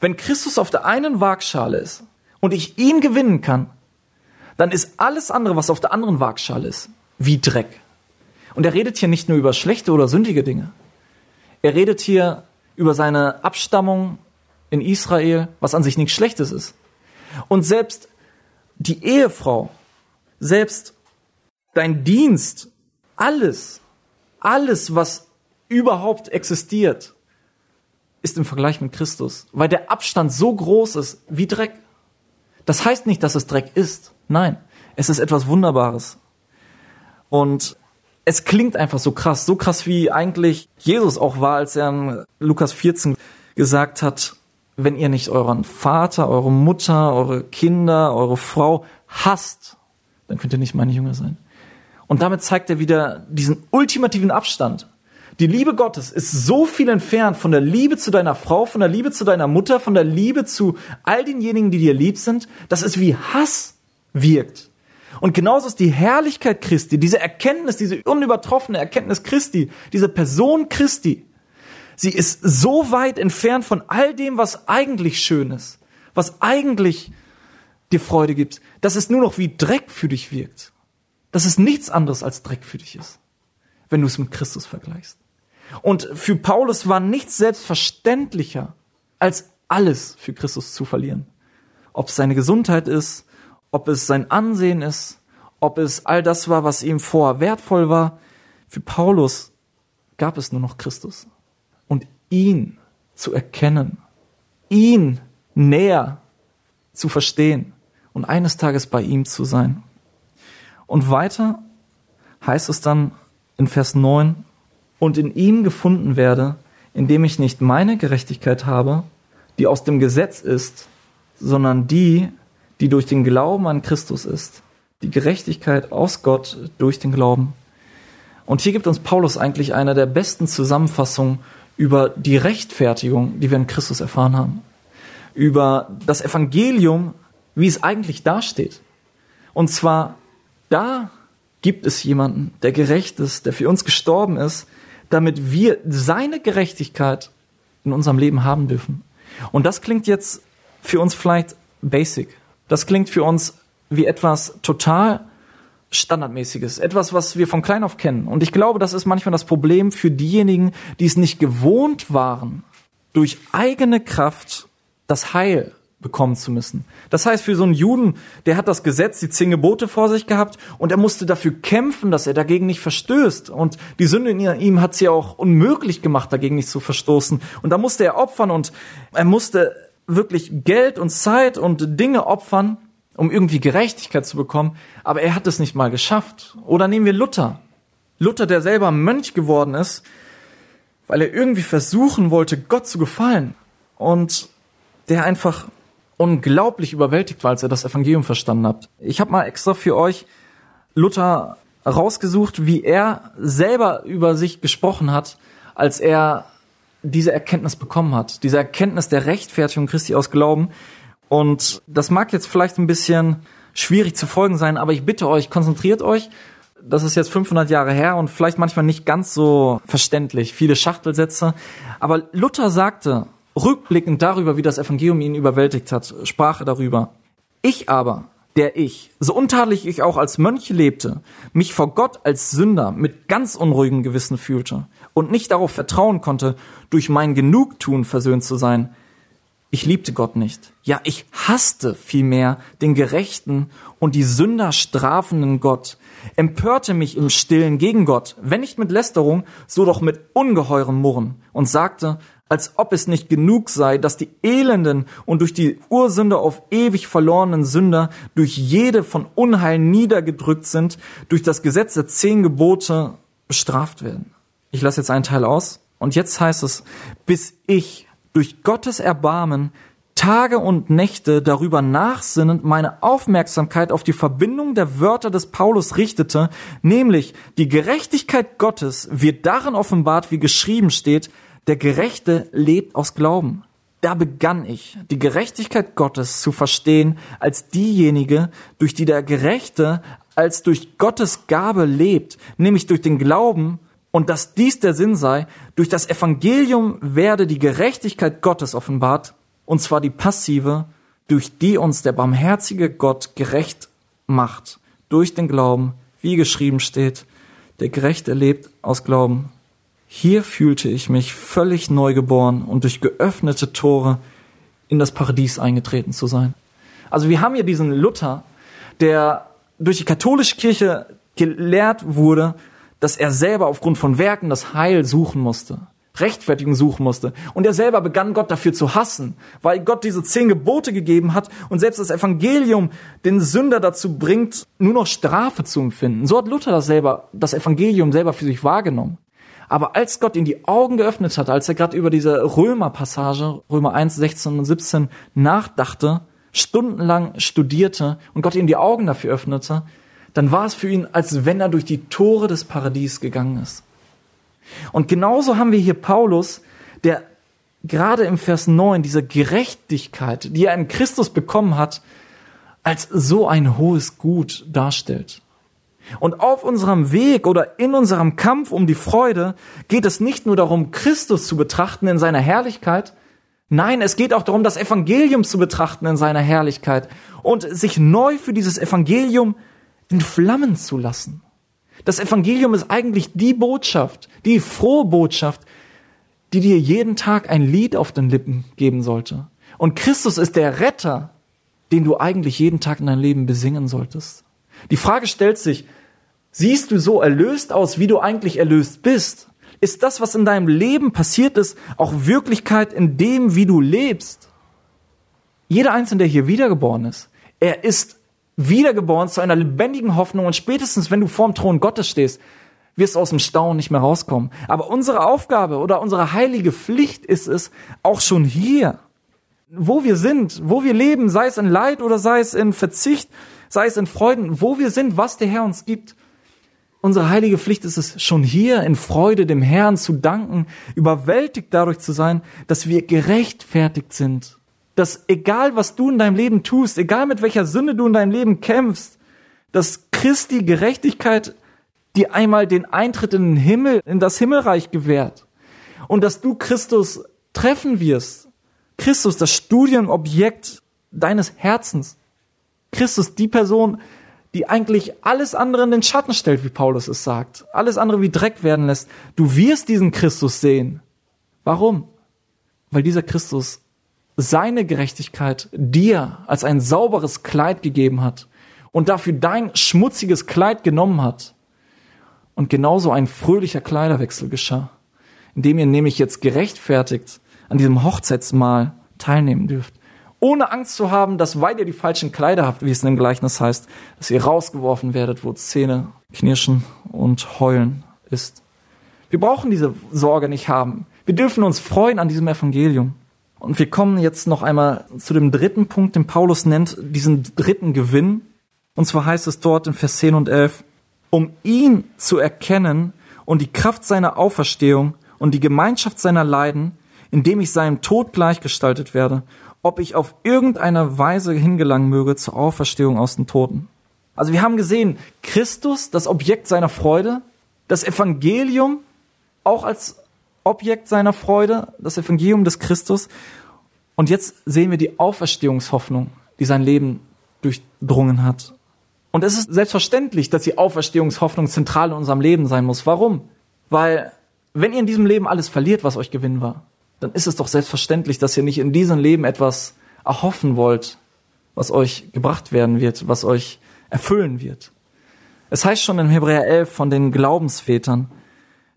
Wenn Christus auf der einen Waagschale ist und ich ihn gewinnen kann, dann ist alles andere, was auf der anderen Waagschale ist, wie Dreck. Und er redet hier nicht nur über schlechte oder sündige Dinge. Er redet hier über seine Abstammung, in Israel, was an sich nichts Schlechtes ist. Und selbst die Ehefrau, selbst dein Dienst, alles, alles, was überhaupt existiert, ist im Vergleich mit Christus, weil der Abstand so groß ist wie Dreck. Das heißt nicht, dass es Dreck ist. Nein, es ist etwas Wunderbares. Und es klingt einfach so krass, so krass wie eigentlich Jesus auch war, als er in Lukas 14 gesagt hat, wenn ihr nicht euren Vater, eure Mutter, eure Kinder, eure Frau hasst, dann könnt ihr nicht meine Jünger sein. Und damit zeigt er wieder diesen ultimativen Abstand. Die Liebe Gottes ist so viel entfernt von der Liebe zu deiner Frau, von der Liebe zu deiner Mutter, von der Liebe zu all denjenigen, die dir lieb sind, dass es wie Hass wirkt. Und genauso ist die Herrlichkeit Christi, diese Erkenntnis, diese unübertroffene Erkenntnis Christi, diese Person Christi, sie ist so weit entfernt von all dem, was eigentlich schön ist, was eigentlich dir Freude gibt, dass es nur noch wie Dreck für dich wirkt. Dass es nichts anderes als Dreck für dich ist, wenn du es mit Christus vergleichst. Und für Paulus war nichts selbstverständlicher, als alles für Christus zu verlieren. Ob es seine Gesundheit ist, ob es sein Ansehen ist, ob es all das war, was ihm vorher wertvoll war. Für Paulus gab es nur noch Christus. Ihn zu erkennen, ihn näher zu verstehen und eines Tages bei ihm zu sein. Und weiter heißt es dann in Vers 9, und in ihm gefunden werde, indem ich nicht meine Gerechtigkeit habe, die aus dem Gesetz ist, sondern die, die durch den Glauben an Christus ist. Die Gerechtigkeit aus Gott durch den Glauben. Und hier gibt uns Paulus eigentlich eine der besten Zusammenfassungen über die Rechtfertigung, die wir in Christus erfahren haben. Über das Evangelium, wie es eigentlich dasteht. Und zwar, da gibt es jemanden, der gerecht ist, der für uns gestorben ist, damit wir seine Gerechtigkeit in unserem Leben haben dürfen. Und das klingt jetzt für uns vielleicht basic. Das klingt für uns wie etwas total Standardmäßiges, etwas, was wir von klein auf kennen. Und ich glaube, das ist manchmal das Problem für diejenigen, die es nicht gewohnt waren, durch eigene Kraft das Heil bekommen zu müssen. Das heißt, für so einen Juden, der hat das Gesetz, die zehn Gebote vor sich gehabt und er musste dafür kämpfen, dass er dagegen nicht verstößt. Und die Sünde in ihm hat es ja auch unmöglich gemacht, dagegen nicht zu verstoßen. Und da musste er opfern und er musste wirklich Geld und Zeit und Dinge opfern, um irgendwie Gerechtigkeit zu bekommen. Aber er hat es nicht mal geschafft. Oder nehmen wir Luther. Luther, der selber Mönch geworden ist, weil er irgendwie versuchen wollte, Gott zu gefallen. Und der einfach unglaublich überwältigt war, als er das Evangelium verstanden hat. Ich habe mal extra für euch Luther rausgesucht, wie er selber über sich gesprochen hat, als er diese Erkenntnis bekommen hat. Diese Erkenntnis der Rechtfertigung Christi aus Glauben. Und das mag jetzt vielleicht ein bisschen schwierig zu folgen sein, aber ich bitte euch, konzentriert euch. Das ist jetzt 500 Jahre her und vielleicht manchmal nicht ganz so verständlich, viele Schachtelsätze. Aber Luther sagte, Rückblickend darüber, wie das Evangelium ihn überwältigt hat, sprach er darüber. Ich aber, der ich, so untadelig ich auch als Mönch lebte, mich vor Gott als Sünder mit ganz unruhigem Gewissen fühlte und nicht darauf vertrauen konnte, durch mein Genugtun versöhnt zu sein, ich liebte Gott nicht. Ja, ich hasste vielmehr den gerechten und die Sünder strafenden Gott, empörte mich im Stillen gegen Gott, wenn nicht mit Lästerung, so doch mit ungeheurem Murren und sagte, als ob es nicht genug sei, dass die elenden und durch die Ursünde auf ewig verlorenen Sünder durch jede von Unheil niedergedrückt sind, durch das Gesetz der zehn Gebote bestraft werden. Ich lasse jetzt einen Teil aus. Und jetzt heißt es, bis ich durch Gottes Erbarmen Tage und Nächte darüber nachsinnend meine Aufmerksamkeit auf die Verbindung der Wörter des Paulus richtete, nämlich die Gerechtigkeit Gottes wird darin offenbart, wie geschrieben steht, der Gerechte lebt aus Glauben. Da begann ich, die Gerechtigkeit Gottes zu verstehen als diejenige, durch die der Gerechte als durch Gottes Gabe lebt, nämlich durch den Glauben, und dass dies der Sinn sei, durch das Evangelium werde die Gerechtigkeit Gottes offenbart, und zwar die passive, durch die uns der barmherzige Gott gerecht macht, durch den Glauben, wie geschrieben steht, der Gerechte lebt aus Glauben. Hier fühlte ich mich völlig neugeboren und durch geöffnete Tore in das Paradies eingetreten zu sein. Also wir haben hier diesen Luther, der durch die katholische Kirche gelehrt wurde, dass er selber aufgrund von Werken das Heil suchen musste, Rechtfertigung suchen musste. Und er selber begann Gott dafür zu hassen, weil Gott diese zehn Gebote gegeben hat und selbst das Evangelium den Sünder dazu bringt, nur noch Strafe zu empfinden. So hat Luther das selber, das Evangelium selber für sich wahrgenommen. Aber als Gott ihm die Augen geöffnet hat, als er gerade über diese Römer-Passage, Römer 1, 16 und 17 nachdachte, stundenlang studierte und Gott ihm die Augen dafür öffnete, dann war es für ihn, als wenn er durch die Tore des Paradies gegangen ist. Und genauso haben wir hier Paulus, der gerade im Vers 9 diese Gerechtigkeit, die er in Christus bekommen hat, als so ein hohes Gut darstellt. Und auf unserem Weg oder in unserem Kampf um die Freude geht es nicht nur darum, Christus zu betrachten in seiner Herrlichkeit, nein, es geht auch darum, das Evangelium zu betrachten in seiner Herrlichkeit und sich neu für dieses Evangelium entflammen zu lassen. Das Evangelium ist eigentlich die Botschaft, die frohe Botschaft, die dir jeden Tag ein Lied auf den Lippen geben sollte. Und Christus ist der Retter, den du eigentlich jeden Tag in deinem Leben besingen solltest. Die Frage stellt sich, siehst du so erlöst aus, wie du eigentlich erlöst bist? Ist das, was in deinem Leben passiert ist, auch Wirklichkeit in dem, wie du lebst? Jeder Einzelne, der hier wiedergeboren ist, er ist wiedergeboren zu einer lebendigen Hoffnung und spätestens, wenn du vorm Thron Gottes stehst, wirst du aus dem Staunen nicht mehr rauskommen. Aber unsere Aufgabe oder unsere heilige Pflicht ist es, auch schon hier, wo wir sind, wo wir leben, sei es in Leid oder sei es in Verzicht, sei es in Freuden, wo wir sind, was der Herr uns gibt. Unsere heilige Pflicht ist es, schon hier in Freude dem Herrn zu danken, überwältigt dadurch zu sein, dass wir gerechtfertigt sind. Dass egal was du in deinem Leben tust, egal mit welcher Sünde du in deinem Leben kämpfst, dass Christi Gerechtigkeit dir einmal den Eintritt in den Himmel, in das Himmelreich gewährt. Und dass du Christus treffen wirst. Christus, das Studienobjekt deines Herzens. Christus, die Person, die eigentlich alles andere in den Schatten stellt, wie Paulus es sagt. Alles andere wie Dreck werden lässt. Du wirst diesen Christus sehen. Warum? Weil dieser Christus seine Gerechtigkeit dir als ein sauberes Kleid gegeben hat und dafür dein schmutziges Kleid genommen hat. Und genauso ein fröhlicher Kleiderwechsel geschah, indem ihr nämlich jetzt gerechtfertigt an diesem Hochzeitsmahl teilnehmen dürft ohne Angst zu haben, dass weil ihr die falschen Kleider habt, wie es in dem Gleichnis heißt, dass ihr rausgeworfen werdet, wo Zähne knirschen und heulen ist. Wir brauchen diese Sorge nicht haben. Wir dürfen uns freuen an diesem Evangelium. Und wir kommen jetzt noch einmal zu dem dritten Punkt, den Paulus nennt, diesen dritten Gewinn. Und zwar heißt es dort in Vers 10 und 11, um ihn zu erkennen und die Kraft seiner Auferstehung und die Gemeinschaft seiner Leiden, indem ich seinem Tod gleichgestaltet werde ob ich auf irgendeine Weise hingelangen möge zur Auferstehung aus den Toten. Also wir haben gesehen, Christus, das Objekt seiner Freude, das Evangelium auch als Objekt seiner Freude, das Evangelium des Christus. Und jetzt sehen wir die Auferstehungshoffnung, die sein Leben durchdrungen hat. Und es ist selbstverständlich, dass die Auferstehungshoffnung zentral in unserem Leben sein muss. Warum? Weil wenn ihr in diesem Leben alles verliert, was euch Gewinn war, dann ist es doch selbstverständlich, dass ihr nicht in diesem Leben etwas erhoffen wollt, was euch gebracht werden wird, was euch erfüllen wird. Es heißt schon in Hebräer 11 von den Glaubensvätern,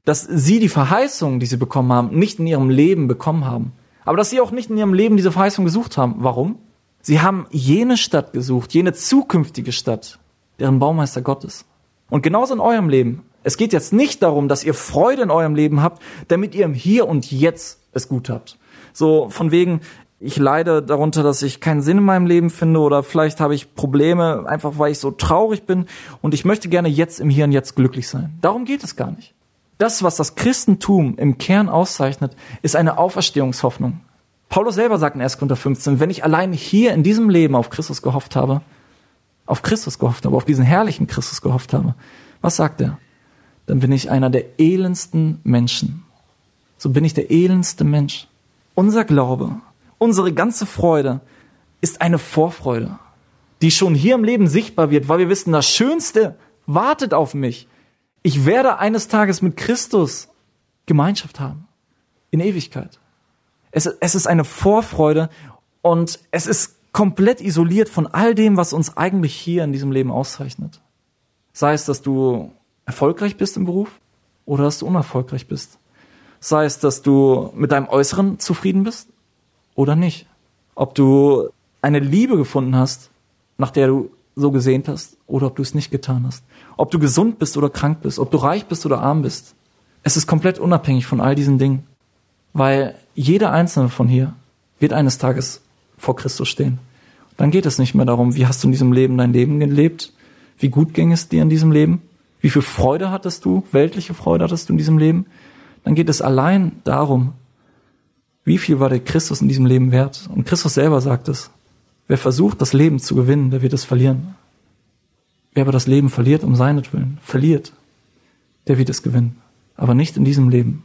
dass sie die Verheißung, die sie bekommen haben, nicht in ihrem Leben bekommen haben. Aber dass sie auch nicht in ihrem Leben diese Verheißung gesucht haben. Warum? Sie haben jene Stadt gesucht, jene zukünftige Stadt, deren Baumeister Gott ist. Und genauso in eurem Leben. Es geht jetzt nicht darum, dass ihr Freude in eurem Leben habt, damit ihr im Hier und Jetzt es gut habt. So von wegen, ich leide darunter, dass ich keinen Sinn in meinem Leben finde oder vielleicht habe ich Probleme, einfach weil ich so traurig bin und ich möchte gerne jetzt im Hier und Jetzt glücklich sein. Darum geht es gar nicht. Das, was das Christentum im Kern auszeichnet, ist eine Auferstehungshoffnung. Paulus selber sagt in 1. Korinther 15, wenn ich allein hier in diesem Leben auf Christus gehofft habe, auf Christus gehofft habe, auf diesen herrlichen Christus gehofft habe, was sagt er? Dann bin ich einer der elendsten Menschen so bin ich der elendste Mensch. Unser Glaube, unsere ganze Freude ist eine Vorfreude, die schon hier im Leben sichtbar wird, weil wir wissen, das Schönste wartet auf mich. Ich werde eines Tages mit Christus Gemeinschaft haben. In Ewigkeit. Es, es ist eine Vorfreude und es ist komplett isoliert von all dem, was uns eigentlich hier in diesem Leben auszeichnet. Sei es, dass du erfolgreich bist im Beruf oder dass du unerfolgreich bist. Sei es, dass du mit deinem Äußeren zufrieden bist oder nicht. Ob du eine Liebe gefunden hast, nach der du so gesehnt hast, oder ob du es nicht getan hast. Ob du gesund bist oder krank bist, ob du reich bist oder arm bist. Es ist komplett unabhängig von all diesen Dingen. Weil jeder einzelne von hier wird eines Tages vor Christus stehen. Dann geht es nicht mehr darum, wie hast du in diesem Leben dein Leben gelebt? Wie gut ging es dir in diesem Leben? Wie viel Freude hattest du? Weltliche Freude hattest du in diesem Leben? dann geht es allein darum, wie viel war der Christus in diesem Leben wert? Und Christus selber sagt es. Wer versucht, das Leben zu gewinnen, der wird es verlieren. Wer aber das Leben verliert um seinetwillen, verliert, der wird es gewinnen. Aber nicht in diesem Leben,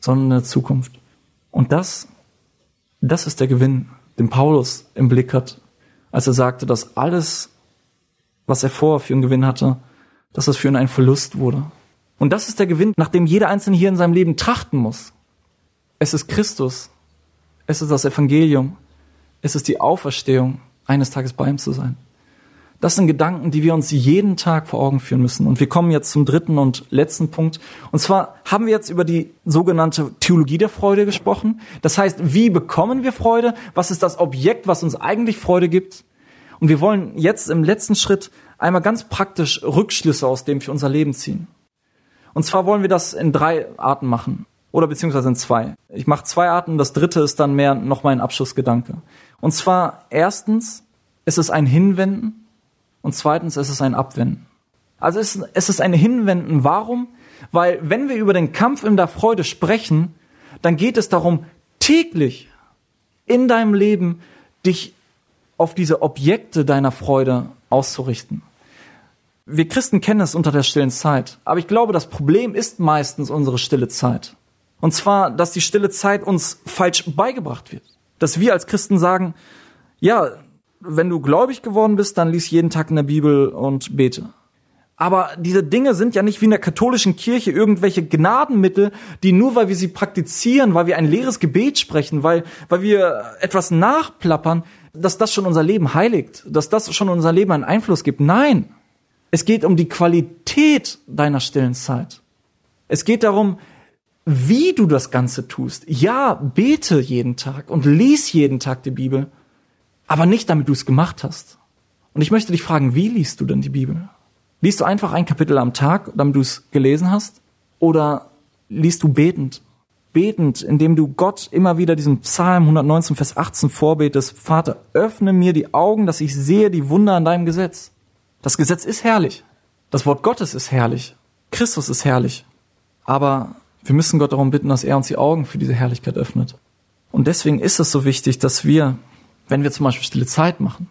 sondern in der Zukunft. Und das, das ist der Gewinn, den Paulus im Blick hat, als er sagte, dass alles, was er vorher für einen Gewinn hatte, dass es für ihn ein Verlust wurde. Und das ist der Gewinn, nach dem jeder Einzelne hier in seinem Leben trachten muss. Es ist Christus. Es ist das Evangelium. Es ist die Auferstehung, eines Tages bei ihm zu sein. Das sind Gedanken, die wir uns jeden Tag vor Augen führen müssen. Und wir kommen jetzt zum dritten und letzten Punkt. Und zwar haben wir jetzt über die sogenannte Theologie der Freude gesprochen. Das heißt, wie bekommen wir Freude? Was ist das Objekt, was uns eigentlich Freude gibt? Und wir wollen jetzt im letzten Schritt einmal ganz praktisch Rückschlüsse aus dem für unser Leben ziehen. Und zwar wollen wir das in drei Arten machen. Oder beziehungsweise in zwei. Ich mache zwei Arten. Das dritte ist dann mehr noch mein Abschlussgedanke. Und zwar erstens, ist es ein Hinwenden und zweitens ist es ein Abwenden. Also es, es ist ein Hinwenden. Warum? Weil wenn wir über den Kampf in der Freude sprechen, dann geht es darum, täglich in deinem Leben dich auf diese Objekte deiner Freude auszurichten. Wir Christen kennen es unter der stillen Zeit, aber ich glaube, das Problem ist meistens unsere stille Zeit. Und zwar, dass die stille Zeit uns falsch beigebracht wird. Dass wir als Christen sagen, ja, wenn du gläubig geworden bist, dann lies jeden Tag in der Bibel und bete. Aber diese Dinge sind ja nicht wie in der katholischen Kirche irgendwelche Gnadenmittel, die nur weil wir sie praktizieren, weil wir ein leeres Gebet sprechen, weil, weil wir etwas nachplappern, dass das schon unser Leben heiligt, dass das schon unser Leben einen Einfluss gibt. Nein. Es geht um die Qualität deiner stillen Zeit. Es geht darum, wie du das Ganze tust. Ja, bete jeden Tag und lies jeden Tag die Bibel aber nicht damit du es gemacht hast. Und ich möchte dich fragen, wie liest du denn die Bibel? Liest du einfach ein Kapitel am Tag, damit du es gelesen hast? Oder liest du betend? Betend, indem du Gott immer wieder diesen Psalm 119, Vers 18 vorbetest, Vater, öffne mir die Augen, dass ich sehe die Wunder an deinem Gesetz. Das Gesetz ist herrlich. Das Wort Gottes ist herrlich. Christus ist herrlich. Aber wir müssen Gott darum bitten, dass er uns die Augen für diese Herrlichkeit öffnet. Und deswegen ist es so wichtig, dass wir wenn wir zum Beispiel stille Zeit machen,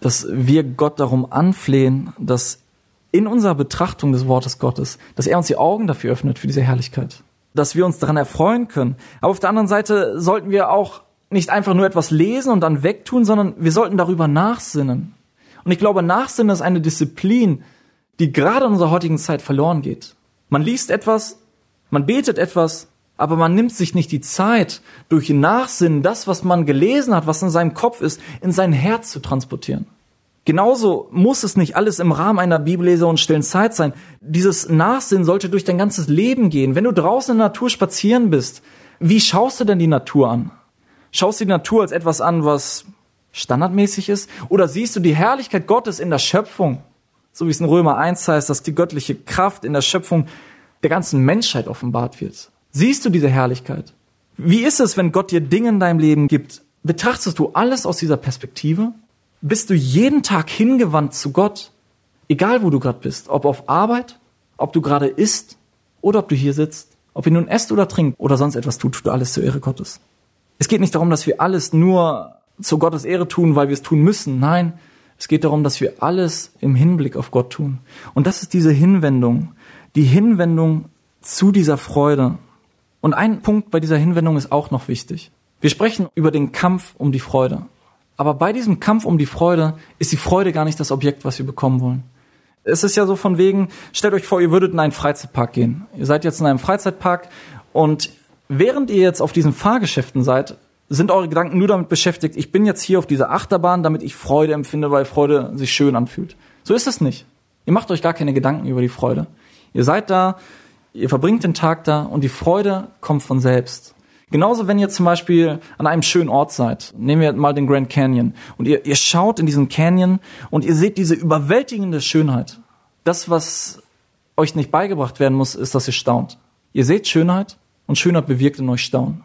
dass wir Gott darum anflehen, dass in unserer Betrachtung des Wortes Gottes, dass er uns die Augen dafür öffnet, für diese Herrlichkeit. Dass wir uns daran erfreuen können. Aber auf der anderen Seite sollten wir auch nicht einfach nur etwas lesen und dann wegtun, sondern wir sollten darüber nachsinnen. Und ich glaube, Nachsinnen ist eine Disziplin, die gerade in unserer heutigen Zeit verloren geht. Man liest etwas, man betet etwas, aber man nimmt sich nicht die Zeit, durch Nachsinnen das, was man gelesen hat, was in seinem Kopf ist, in sein Herz zu transportieren. Genauso muss es nicht alles im Rahmen einer Bibellese und stillen Zeit sein. Dieses Nachsinnen sollte durch dein ganzes Leben gehen. Wenn du draußen in der Natur spazieren bist, wie schaust du denn die Natur an? Schaust du die Natur als etwas an, was standardmäßig ist? Oder siehst du die Herrlichkeit Gottes in der Schöpfung? So wie es in Römer 1 heißt, dass die göttliche Kraft in der Schöpfung der ganzen Menschheit offenbart wird. Siehst du diese Herrlichkeit? Wie ist es, wenn Gott dir Dinge in deinem Leben gibt? Betrachtest du alles aus dieser Perspektive? Bist du jeden Tag hingewandt zu Gott? Egal wo du gerade bist, ob auf Arbeit, ob du gerade isst oder ob du hier sitzt, ob ihr nun esst oder trinkt oder sonst etwas tut, tut alles zur Ehre Gottes. Es geht nicht darum, dass wir alles nur zu Gottes Ehre tun, weil wir es tun müssen. Nein, es geht darum, dass wir alles im Hinblick auf Gott tun. Und das ist diese Hinwendung, die Hinwendung zu dieser Freude, und ein Punkt bei dieser Hinwendung ist auch noch wichtig. Wir sprechen über den Kampf um die Freude. Aber bei diesem Kampf um die Freude ist die Freude gar nicht das Objekt, was wir bekommen wollen. Es ist ja so von wegen, stellt euch vor, ihr würdet in einen Freizeitpark gehen. Ihr seid jetzt in einem Freizeitpark und während ihr jetzt auf diesen Fahrgeschäften seid, sind eure Gedanken nur damit beschäftigt, ich bin jetzt hier auf dieser Achterbahn, damit ich Freude empfinde, weil Freude sich schön anfühlt. So ist es nicht. Ihr macht euch gar keine Gedanken über die Freude. Ihr seid da, Ihr verbringt den Tag da und die Freude kommt von selbst. Genauso, wenn ihr zum Beispiel an einem schönen Ort seid. Nehmen wir mal den Grand Canyon. Und ihr, ihr schaut in diesen Canyon und ihr seht diese überwältigende Schönheit. Das, was euch nicht beigebracht werden muss, ist, dass ihr staunt. Ihr seht Schönheit und Schönheit bewirkt in euch Staunen.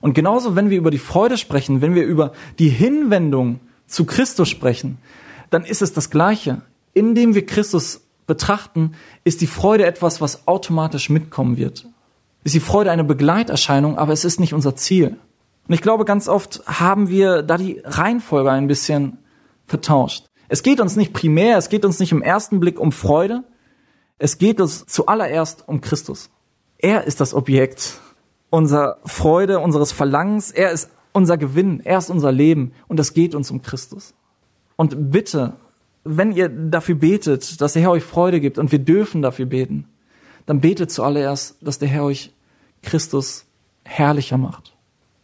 Und genauso, wenn wir über die Freude sprechen, wenn wir über die Hinwendung zu Christus sprechen, dann ist es das Gleiche. Indem wir Christus betrachten, ist die Freude etwas, was automatisch mitkommen wird. Ist die Freude eine Begleiterscheinung, aber es ist nicht unser Ziel. Und ich glaube, ganz oft haben wir da die Reihenfolge ein bisschen vertauscht. Es geht uns nicht primär, es geht uns nicht im ersten Blick um Freude. Es geht uns zuallererst um Christus. Er ist das Objekt unserer Freude, unseres Verlangens. Er ist unser Gewinn. Er ist unser Leben. Und es geht uns um Christus. Und bitte, wenn ihr dafür betet, dass der Herr euch Freude gibt und wir dürfen dafür beten, dann betet zuallererst, dass der Herr euch Christus herrlicher macht.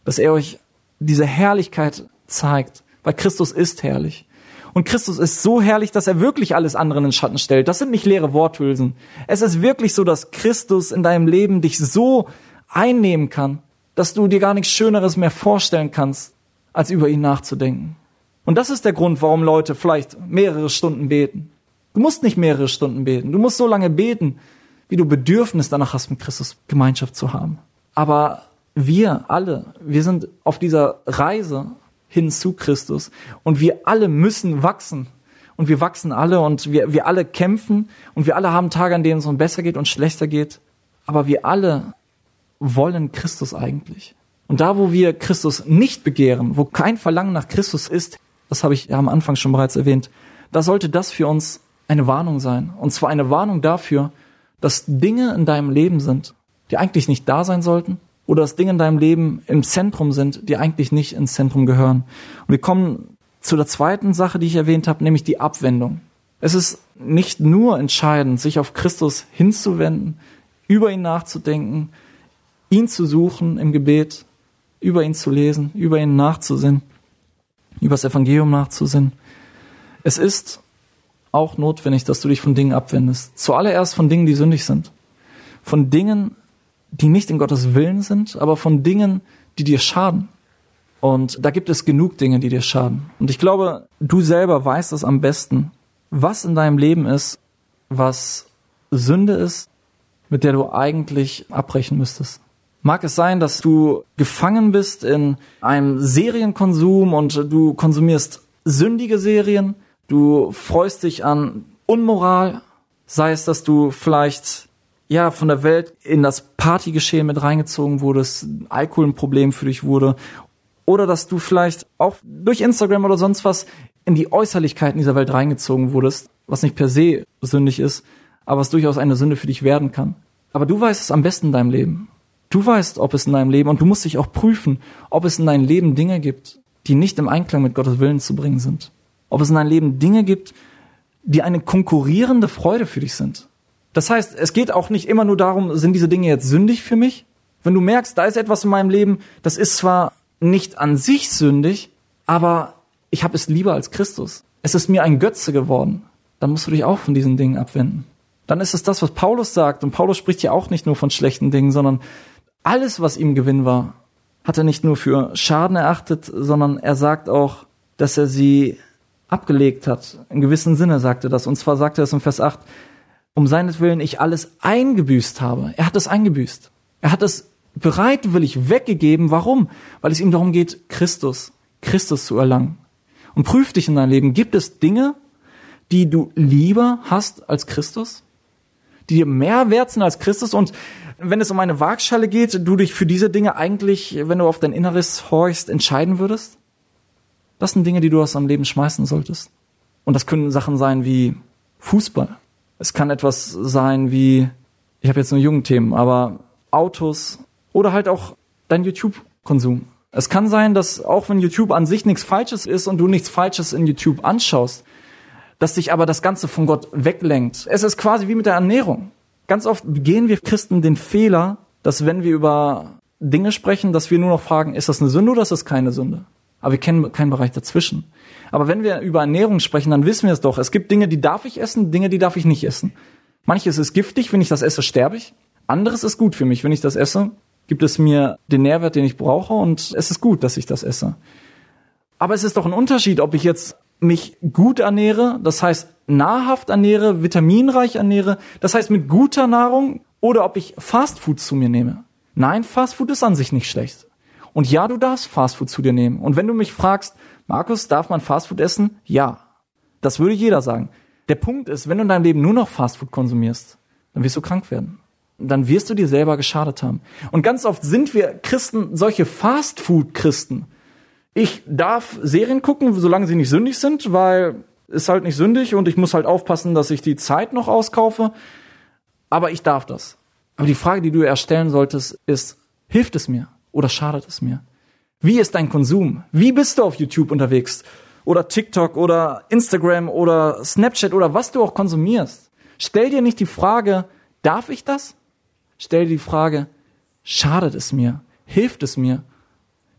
Dass er euch diese Herrlichkeit zeigt, weil Christus ist herrlich. Und Christus ist so herrlich, dass er wirklich alles andere in den Schatten stellt. Das sind nicht leere Worthülsen. Es ist wirklich so, dass Christus in deinem Leben dich so einnehmen kann, dass du dir gar nichts Schöneres mehr vorstellen kannst, als über ihn nachzudenken. Und das ist der Grund, warum Leute vielleicht mehrere Stunden beten. Du musst nicht mehrere Stunden beten. Du musst so lange beten, wie du Bedürfnis danach hast, mit Christus Gemeinschaft zu haben. Aber wir alle, wir sind auf dieser Reise hin zu Christus. Und wir alle müssen wachsen. Und wir wachsen alle und wir, wir alle kämpfen und wir alle haben Tage, an denen es uns besser geht und schlechter geht. Aber wir alle wollen Christus eigentlich. Und da, wo wir Christus nicht begehren, wo kein Verlangen nach Christus ist, das habe ich am Anfang schon bereits erwähnt, da sollte das für uns eine Warnung sein. Und zwar eine Warnung dafür, dass Dinge in deinem Leben sind, die eigentlich nicht da sein sollten, oder dass Dinge in deinem Leben im Zentrum sind, die eigentlich nicht ins Zentrum gehören. Und wir kommen zu der zweiten Sache, die ich erwähnt habe, nämlich die Abwendung. Es ist nicht nur entscheidend, sich auf Christus hinzuwenden, über ihn nachzudenken, ihn zu suchen im Gebet, über ihn zu lesen, über ihn nachzusinnen, über das Evangelium nachzusinnen. Es ist auch notwendig, dass du dich von Dingen abwendest. Zuallererst von Dingen, die sündig sind. Von Dingen, die nicht in Gottes Willen sind, aber von Dingen, die dir schaden. Und da gibt es genug Dinge, die dir schaden. Und ich glaube, du selber weißt es am besten, was in deinem Leben ist, was Sünde ist, mit der du eigentlich abbrechen müsstest. Mag es sein, dass du gefangen bist in einem Serienkonsum und du konsumierst sündige Serien, du freust dich an Unmoral, sei es, dass du vielleicht ja, von der Welt in das Partygeschehen mit reingezogen wurdest, Alkohol ein Problem für dich wurde. Oder dass du vielleicht auch durch Instagram oder sonst was in die Äußerlichkeiten dieser Welt reingezogen wurdest, was nicht per se sündig ist, aber was durchaus eine Sünde für dich werden kann. Aber du weißt es am besten in deinem Leben. Du weißt, ob es in deinem Leben, und du musst dich auch prüfen, ob es in deinem Leben Dinge gibt, die nicht im Einklang mit Gottes Willen zu bringen sind. Ob es in deinem Leben Dinge gibt, die eine konkurrierende Freude für dich sind. Das heißt, es geht auch nicht immer nur darum, sind diese Dinge jetzt sündig für mich? Wenn du merkst, da ist etwas in meinem Leben, das ist zwar nicht an sich sündig, aber ich habe es lieber als Christus. Es ist mir ein Götze geworden. Dann musst du dich auch von diesen Dingen abwenden. Dann ist es das, was Paulus sagt. Und Paulus spricht ja auch nicht nur von schlechten Dingen, sondern alles, was ihm Gewinn war, hat er nicht nur für Schaden erachtet, sondern er sagt auch, dass er sie abgelegt hat. In gewissem Sinne sagt er das. Und zwar sagt er es im Vers 8, um seinetwillen ich alles eingebüßt habe. Er hat es eingebüßt. Er hat es bereitwillig weggegeben. Warum? Weil es ihm darum geht, Christus, Christus zu erlangen. Und prüf dich in deinem Leben. Gibt es Dinge, die du lieber hast als Christus? Die dir mehr wert sind als Christus? Und wenn es um eine Waagschale geht, du dich für diese Dinge eigentlich, wenn du auf dein Inneres horchst, entscheiden würdest? Das sind Dinge, die du aus deinem Leben schmeißen solltest. Und das können Sachen sein wie Fußball, es kann etwas sein wie, ich habe jetzt nur Jugendthemen, aber Autos oder halt auch dein YouTube-Konsum. Es kann sein, dass auch wenn YouTube an sich nichts Falsches ist und du nichts Falsches in YouTube anschaust, dass dich aber das Ganze von Gott weglenkt. Es ist quasi wie mit der Ernährung. Ganz oft begehen wir Christen den Fehler, dass wenn wir über Dinge sprechen, dass wir nur noch fragen, ist das eine Sünde oder ist das keine Sünde? Aber wir kennen keinen Bereich dazwischen. Aber wenn wir über Ernährung sprechen, dann wissen wir es doch. Es gibt Dinge, die darf ich essen, Dinge, die darf ich nicht essen. Manches ist giftig, wenn ich das esse, sterbe ich. Anderes ist gut für mich. Wenn ich das esse, gibt es mir den Nährwert, den ich brauche und es ist gut, dass ich das esse. Aber es ist doch ein Unterschied, ob ich jetzt mich gut ernähre, das heißt nahrhaft ernähre, vitaminreich ernähre, das heißt mit guter Nahrung oder ob ich Fastfood zu mir nehme. Nein, Fastfood ist an sich nicht schlecht. Und ja, du darfst Fastfood zu dir nehmen. Und wenn du mich fragst, Markus, darf man Fastfood essen? Ja. Das würde jeder sagen. Der Punkt ist, wenn du in deinem Leben nur noch Fastfood konsumierst, dann wirst du krank werden. dann wirst du dir selber geschadet haben. Und ganz oft sind wir Christen solche Fast-Food-Christen. Ich darf Serien gucken, solange sie nicht sündig sind, weil ist halt nicht sündig und ich muss halt aufpassen, dass ich die Zeit noch auskaufe. Aber ich darf das. Aber die Frage, die du erstellen solltest, ist, hilft es mir oder schadet es mir? Wie ist dein Konsum? Wie bist du auf YouTube unterwegs? Oder TikTok oder Instagram oder Snapchat oder was du auch konsumierst? Stell dir nicht die Frage, darf ich das? Stell dir die Frage, schadet es mir? Hilft es mir?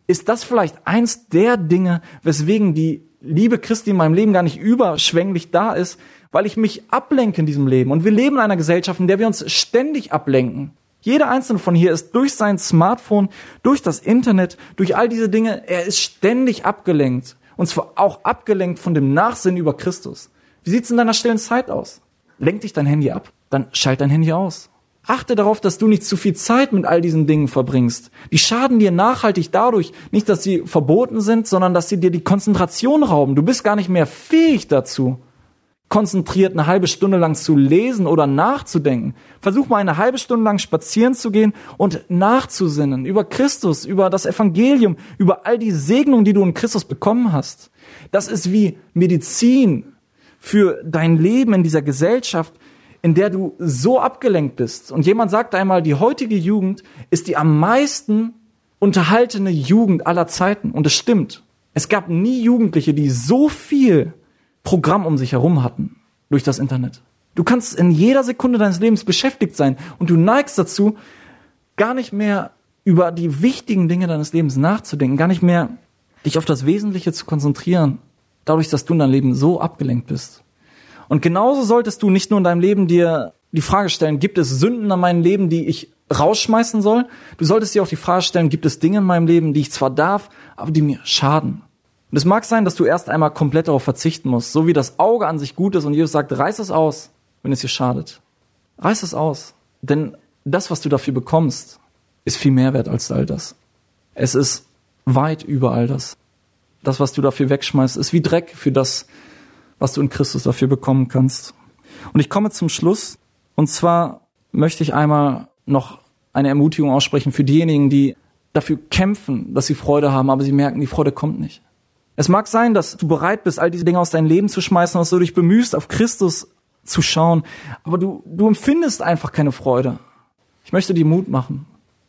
Ist das vielleicht eins der Dinge, weswegen die Liebe Christi in meinem Leben gar nicht überschwänglich da ist, weil ich mich ablenke in diesem Leben. Und wir leben in einer Gesellschaft, in der wir uns ständig ablenken. Jeder einzelne von hier ist durch sein Smartphone, durch das Internet, durch all diese Dinge, er ist ständig abgelenkt. Und zwar auch abgelenkt von dem Nachsinn über Christus. Wie sieht's in deiner stillen Zeit aus? Lenk dich dein Handy ab, dann schalt dein Handy aus. Achte darauf, dass du nicht zu viel Zeit mit all diesen Dingen verbringst. Die schaden dir nachhaltig dadurch, nicht, dass sie verboten sind, sondern dass sie dir die Konzentration rauben. Du bist gar nicht mehr fähig dazu, konzentriert eine halbe Stunde lang zu lesen oder nachzudenken. Versuch mal eine halbe Stunde lang spazieren zu gehen und nachzusinnen über Christus, über das Evangelium, über all die Segnungen, die du in Christus bekommen hast. Das ist wie Medizin für dein Leben in dieser Gesellschaft, in der du so abgelenkt bist. Und jemand sagt einmal, die heutige Jugend ist die am meisten unterhaltene Jugend aller Zeiten. Und es stimmt. Es gab nie Jugendliche, die so viel Programm um sich herum hatten durch das Internet. Du kannst in jeder Sekunde deines Lebens beschäftigt sein und du neigst dazu, gar nicht mehr über die wichtigen Dinge deines Lebens nachzudenken, gar nicht mehr dich auf das Wesentliche zu konzentrieren, dadurch, dass du in deinem Leben so abgelenkt bist. Und genauso solltest du nicht nur in deinem Leben dir die Frage stellen, gibt es Sünden in meinem Leben, die ich rausschmeißen soll? Du solltest dir auch die Frage stellen, gibt es Dinge in meinem Leben, die ich zwar darf, aber die mir schaden? Und es mag sein, dass du erst einmal komplett darauf verzichten musst, so wie das Auge an sich gut ist und Jesus sagt, reiß es aus, wenn es dir schadet. Reiß es aus. Denn das, was du dafür bekommst, ist viel mehr wert als all das. Es ist weit über all das. Das, was du dafür wegschmeißt, ist wie Dreck für das, was du in Christus dafür bekommen kannst. Und ich komme zum Schluss. Und zwar möchte ich einmal noch eine Ermutigung aussprechen für diejenigen, die dafür kämpfen, dass sie Freude haben, aber sie merken, die Freude kommt nicht. Es mag sein, dass du bereit bist, all diese Dinge aus deinem Leben zu schmeißen, dass du dich bemühst, auf Christus zu schauen, aber du, du empfindest einfach keine Freude. Ich möchte dir Mut machen.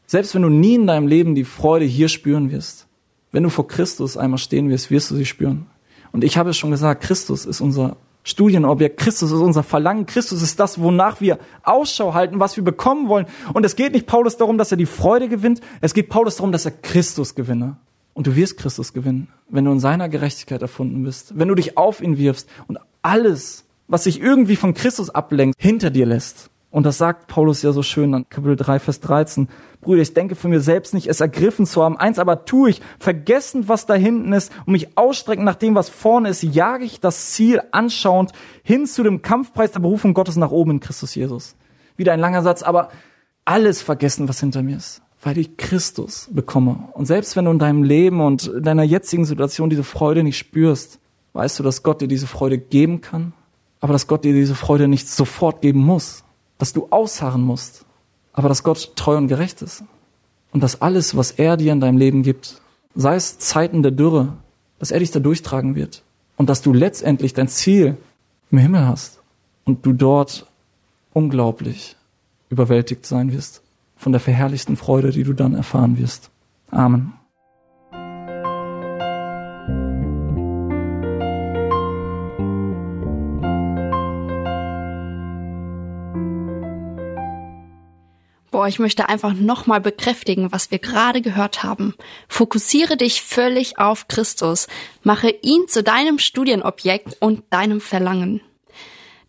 Selbst wenn du nie in deinem Leben die Freude hier spüren wirst, wenn du vor Christus einmal stehen wirst, wirst du sie spüren. Und ich habe es schon gesagt, Christus ist unser Studienobjekt, Christus ist unser Verlangen, Christus ist das, wonach wir Ausschau halten, was wir bekommen wollen. Und es geht nicht Paulus darum, dass er die Freude gewinnt, es geht Paulus darum, dass er Christus gewinne. Und du wirst Christus gewinnen, wenn du in seiner Gerechtigkeit erfunden bist, wenn du dich auf ihn wirfst und alles, was sich irgendwie von Christus ablenkt, hinter dir lässt. Und das sagt Paulus ja so schön an Kapitel 3, Vers 13. Brüder, ich denke für mir selbst nicht, es ergriffen zu haben. Eins aber tue ich, vergessend, was da hinten ist und mich ausstrecken nach dem, was vorne ist, jage ich das Ziel anschauend hin zu dem Kampfpreis der Berufung Gottes nach oben in Christus Jesus. Wieder ein langer Satz, aber alles vergessen, was hinter mir ist, weil ich Christus bekomme. Und selbst wenn du in deinem Leben und in deiner jetzigen Situation diese Freude nicht spürst, weißt du, dass Gott dir diese Freude geben kann, aber dass Gott dir diese Freude nicht sofort geben muss dass du ausharren musst, aber dass Gott treu und gerecht ist. Und dass alles, was er dir in deinem Leben gibt, sei es Zeiten der Dürre, dass er dich da durchtragen wird. Und dass du letztendlich dein Ziel im Himmel hast und du dort unglaublich überwältigt sein wirst von der verherrlichten Freude, die du dann erfahren wirst. Amen. Boah, ich möchte einfach nochmal bekräftigen, was wir gerade gehört haben. Fokussiere dich völlig auf Christus. Mache ihn zu deinem Studienobjekt und deinem Verlangen.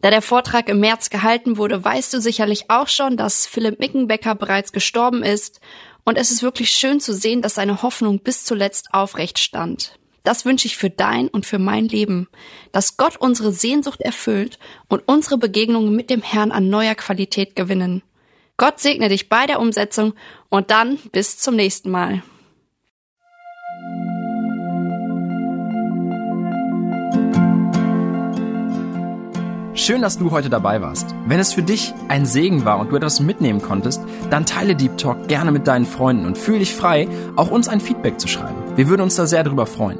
Da der Vortrag im März gehalten wurde, weißt du sicherlich auch schon, dass Philipp Mickenbecker bereits gestorben ist. Und es ist wirklich schön zu sehen, dass seine Hoffnung bis zuletzt aufrecht stand. Das wünsche ich für dein und für mein Leben, dass Gott unsere Sehnsucht erfüllt und unsere Begegnungen mit dem Herrn an neuer Qualität gewinnen. Gott segne dich bei der Umsetzung und dann bis zum nächsten Mal. Schön, dass du heute dabei warst. Wenn es für dich ein Segen war und du etwas mitnehmen konntest, dann teile Deep Talk gerne mit deinen Freunden und fühle dich frei, auch uns ein Feedback zu schreiben. Wir würden uns da sehr darüber freuen.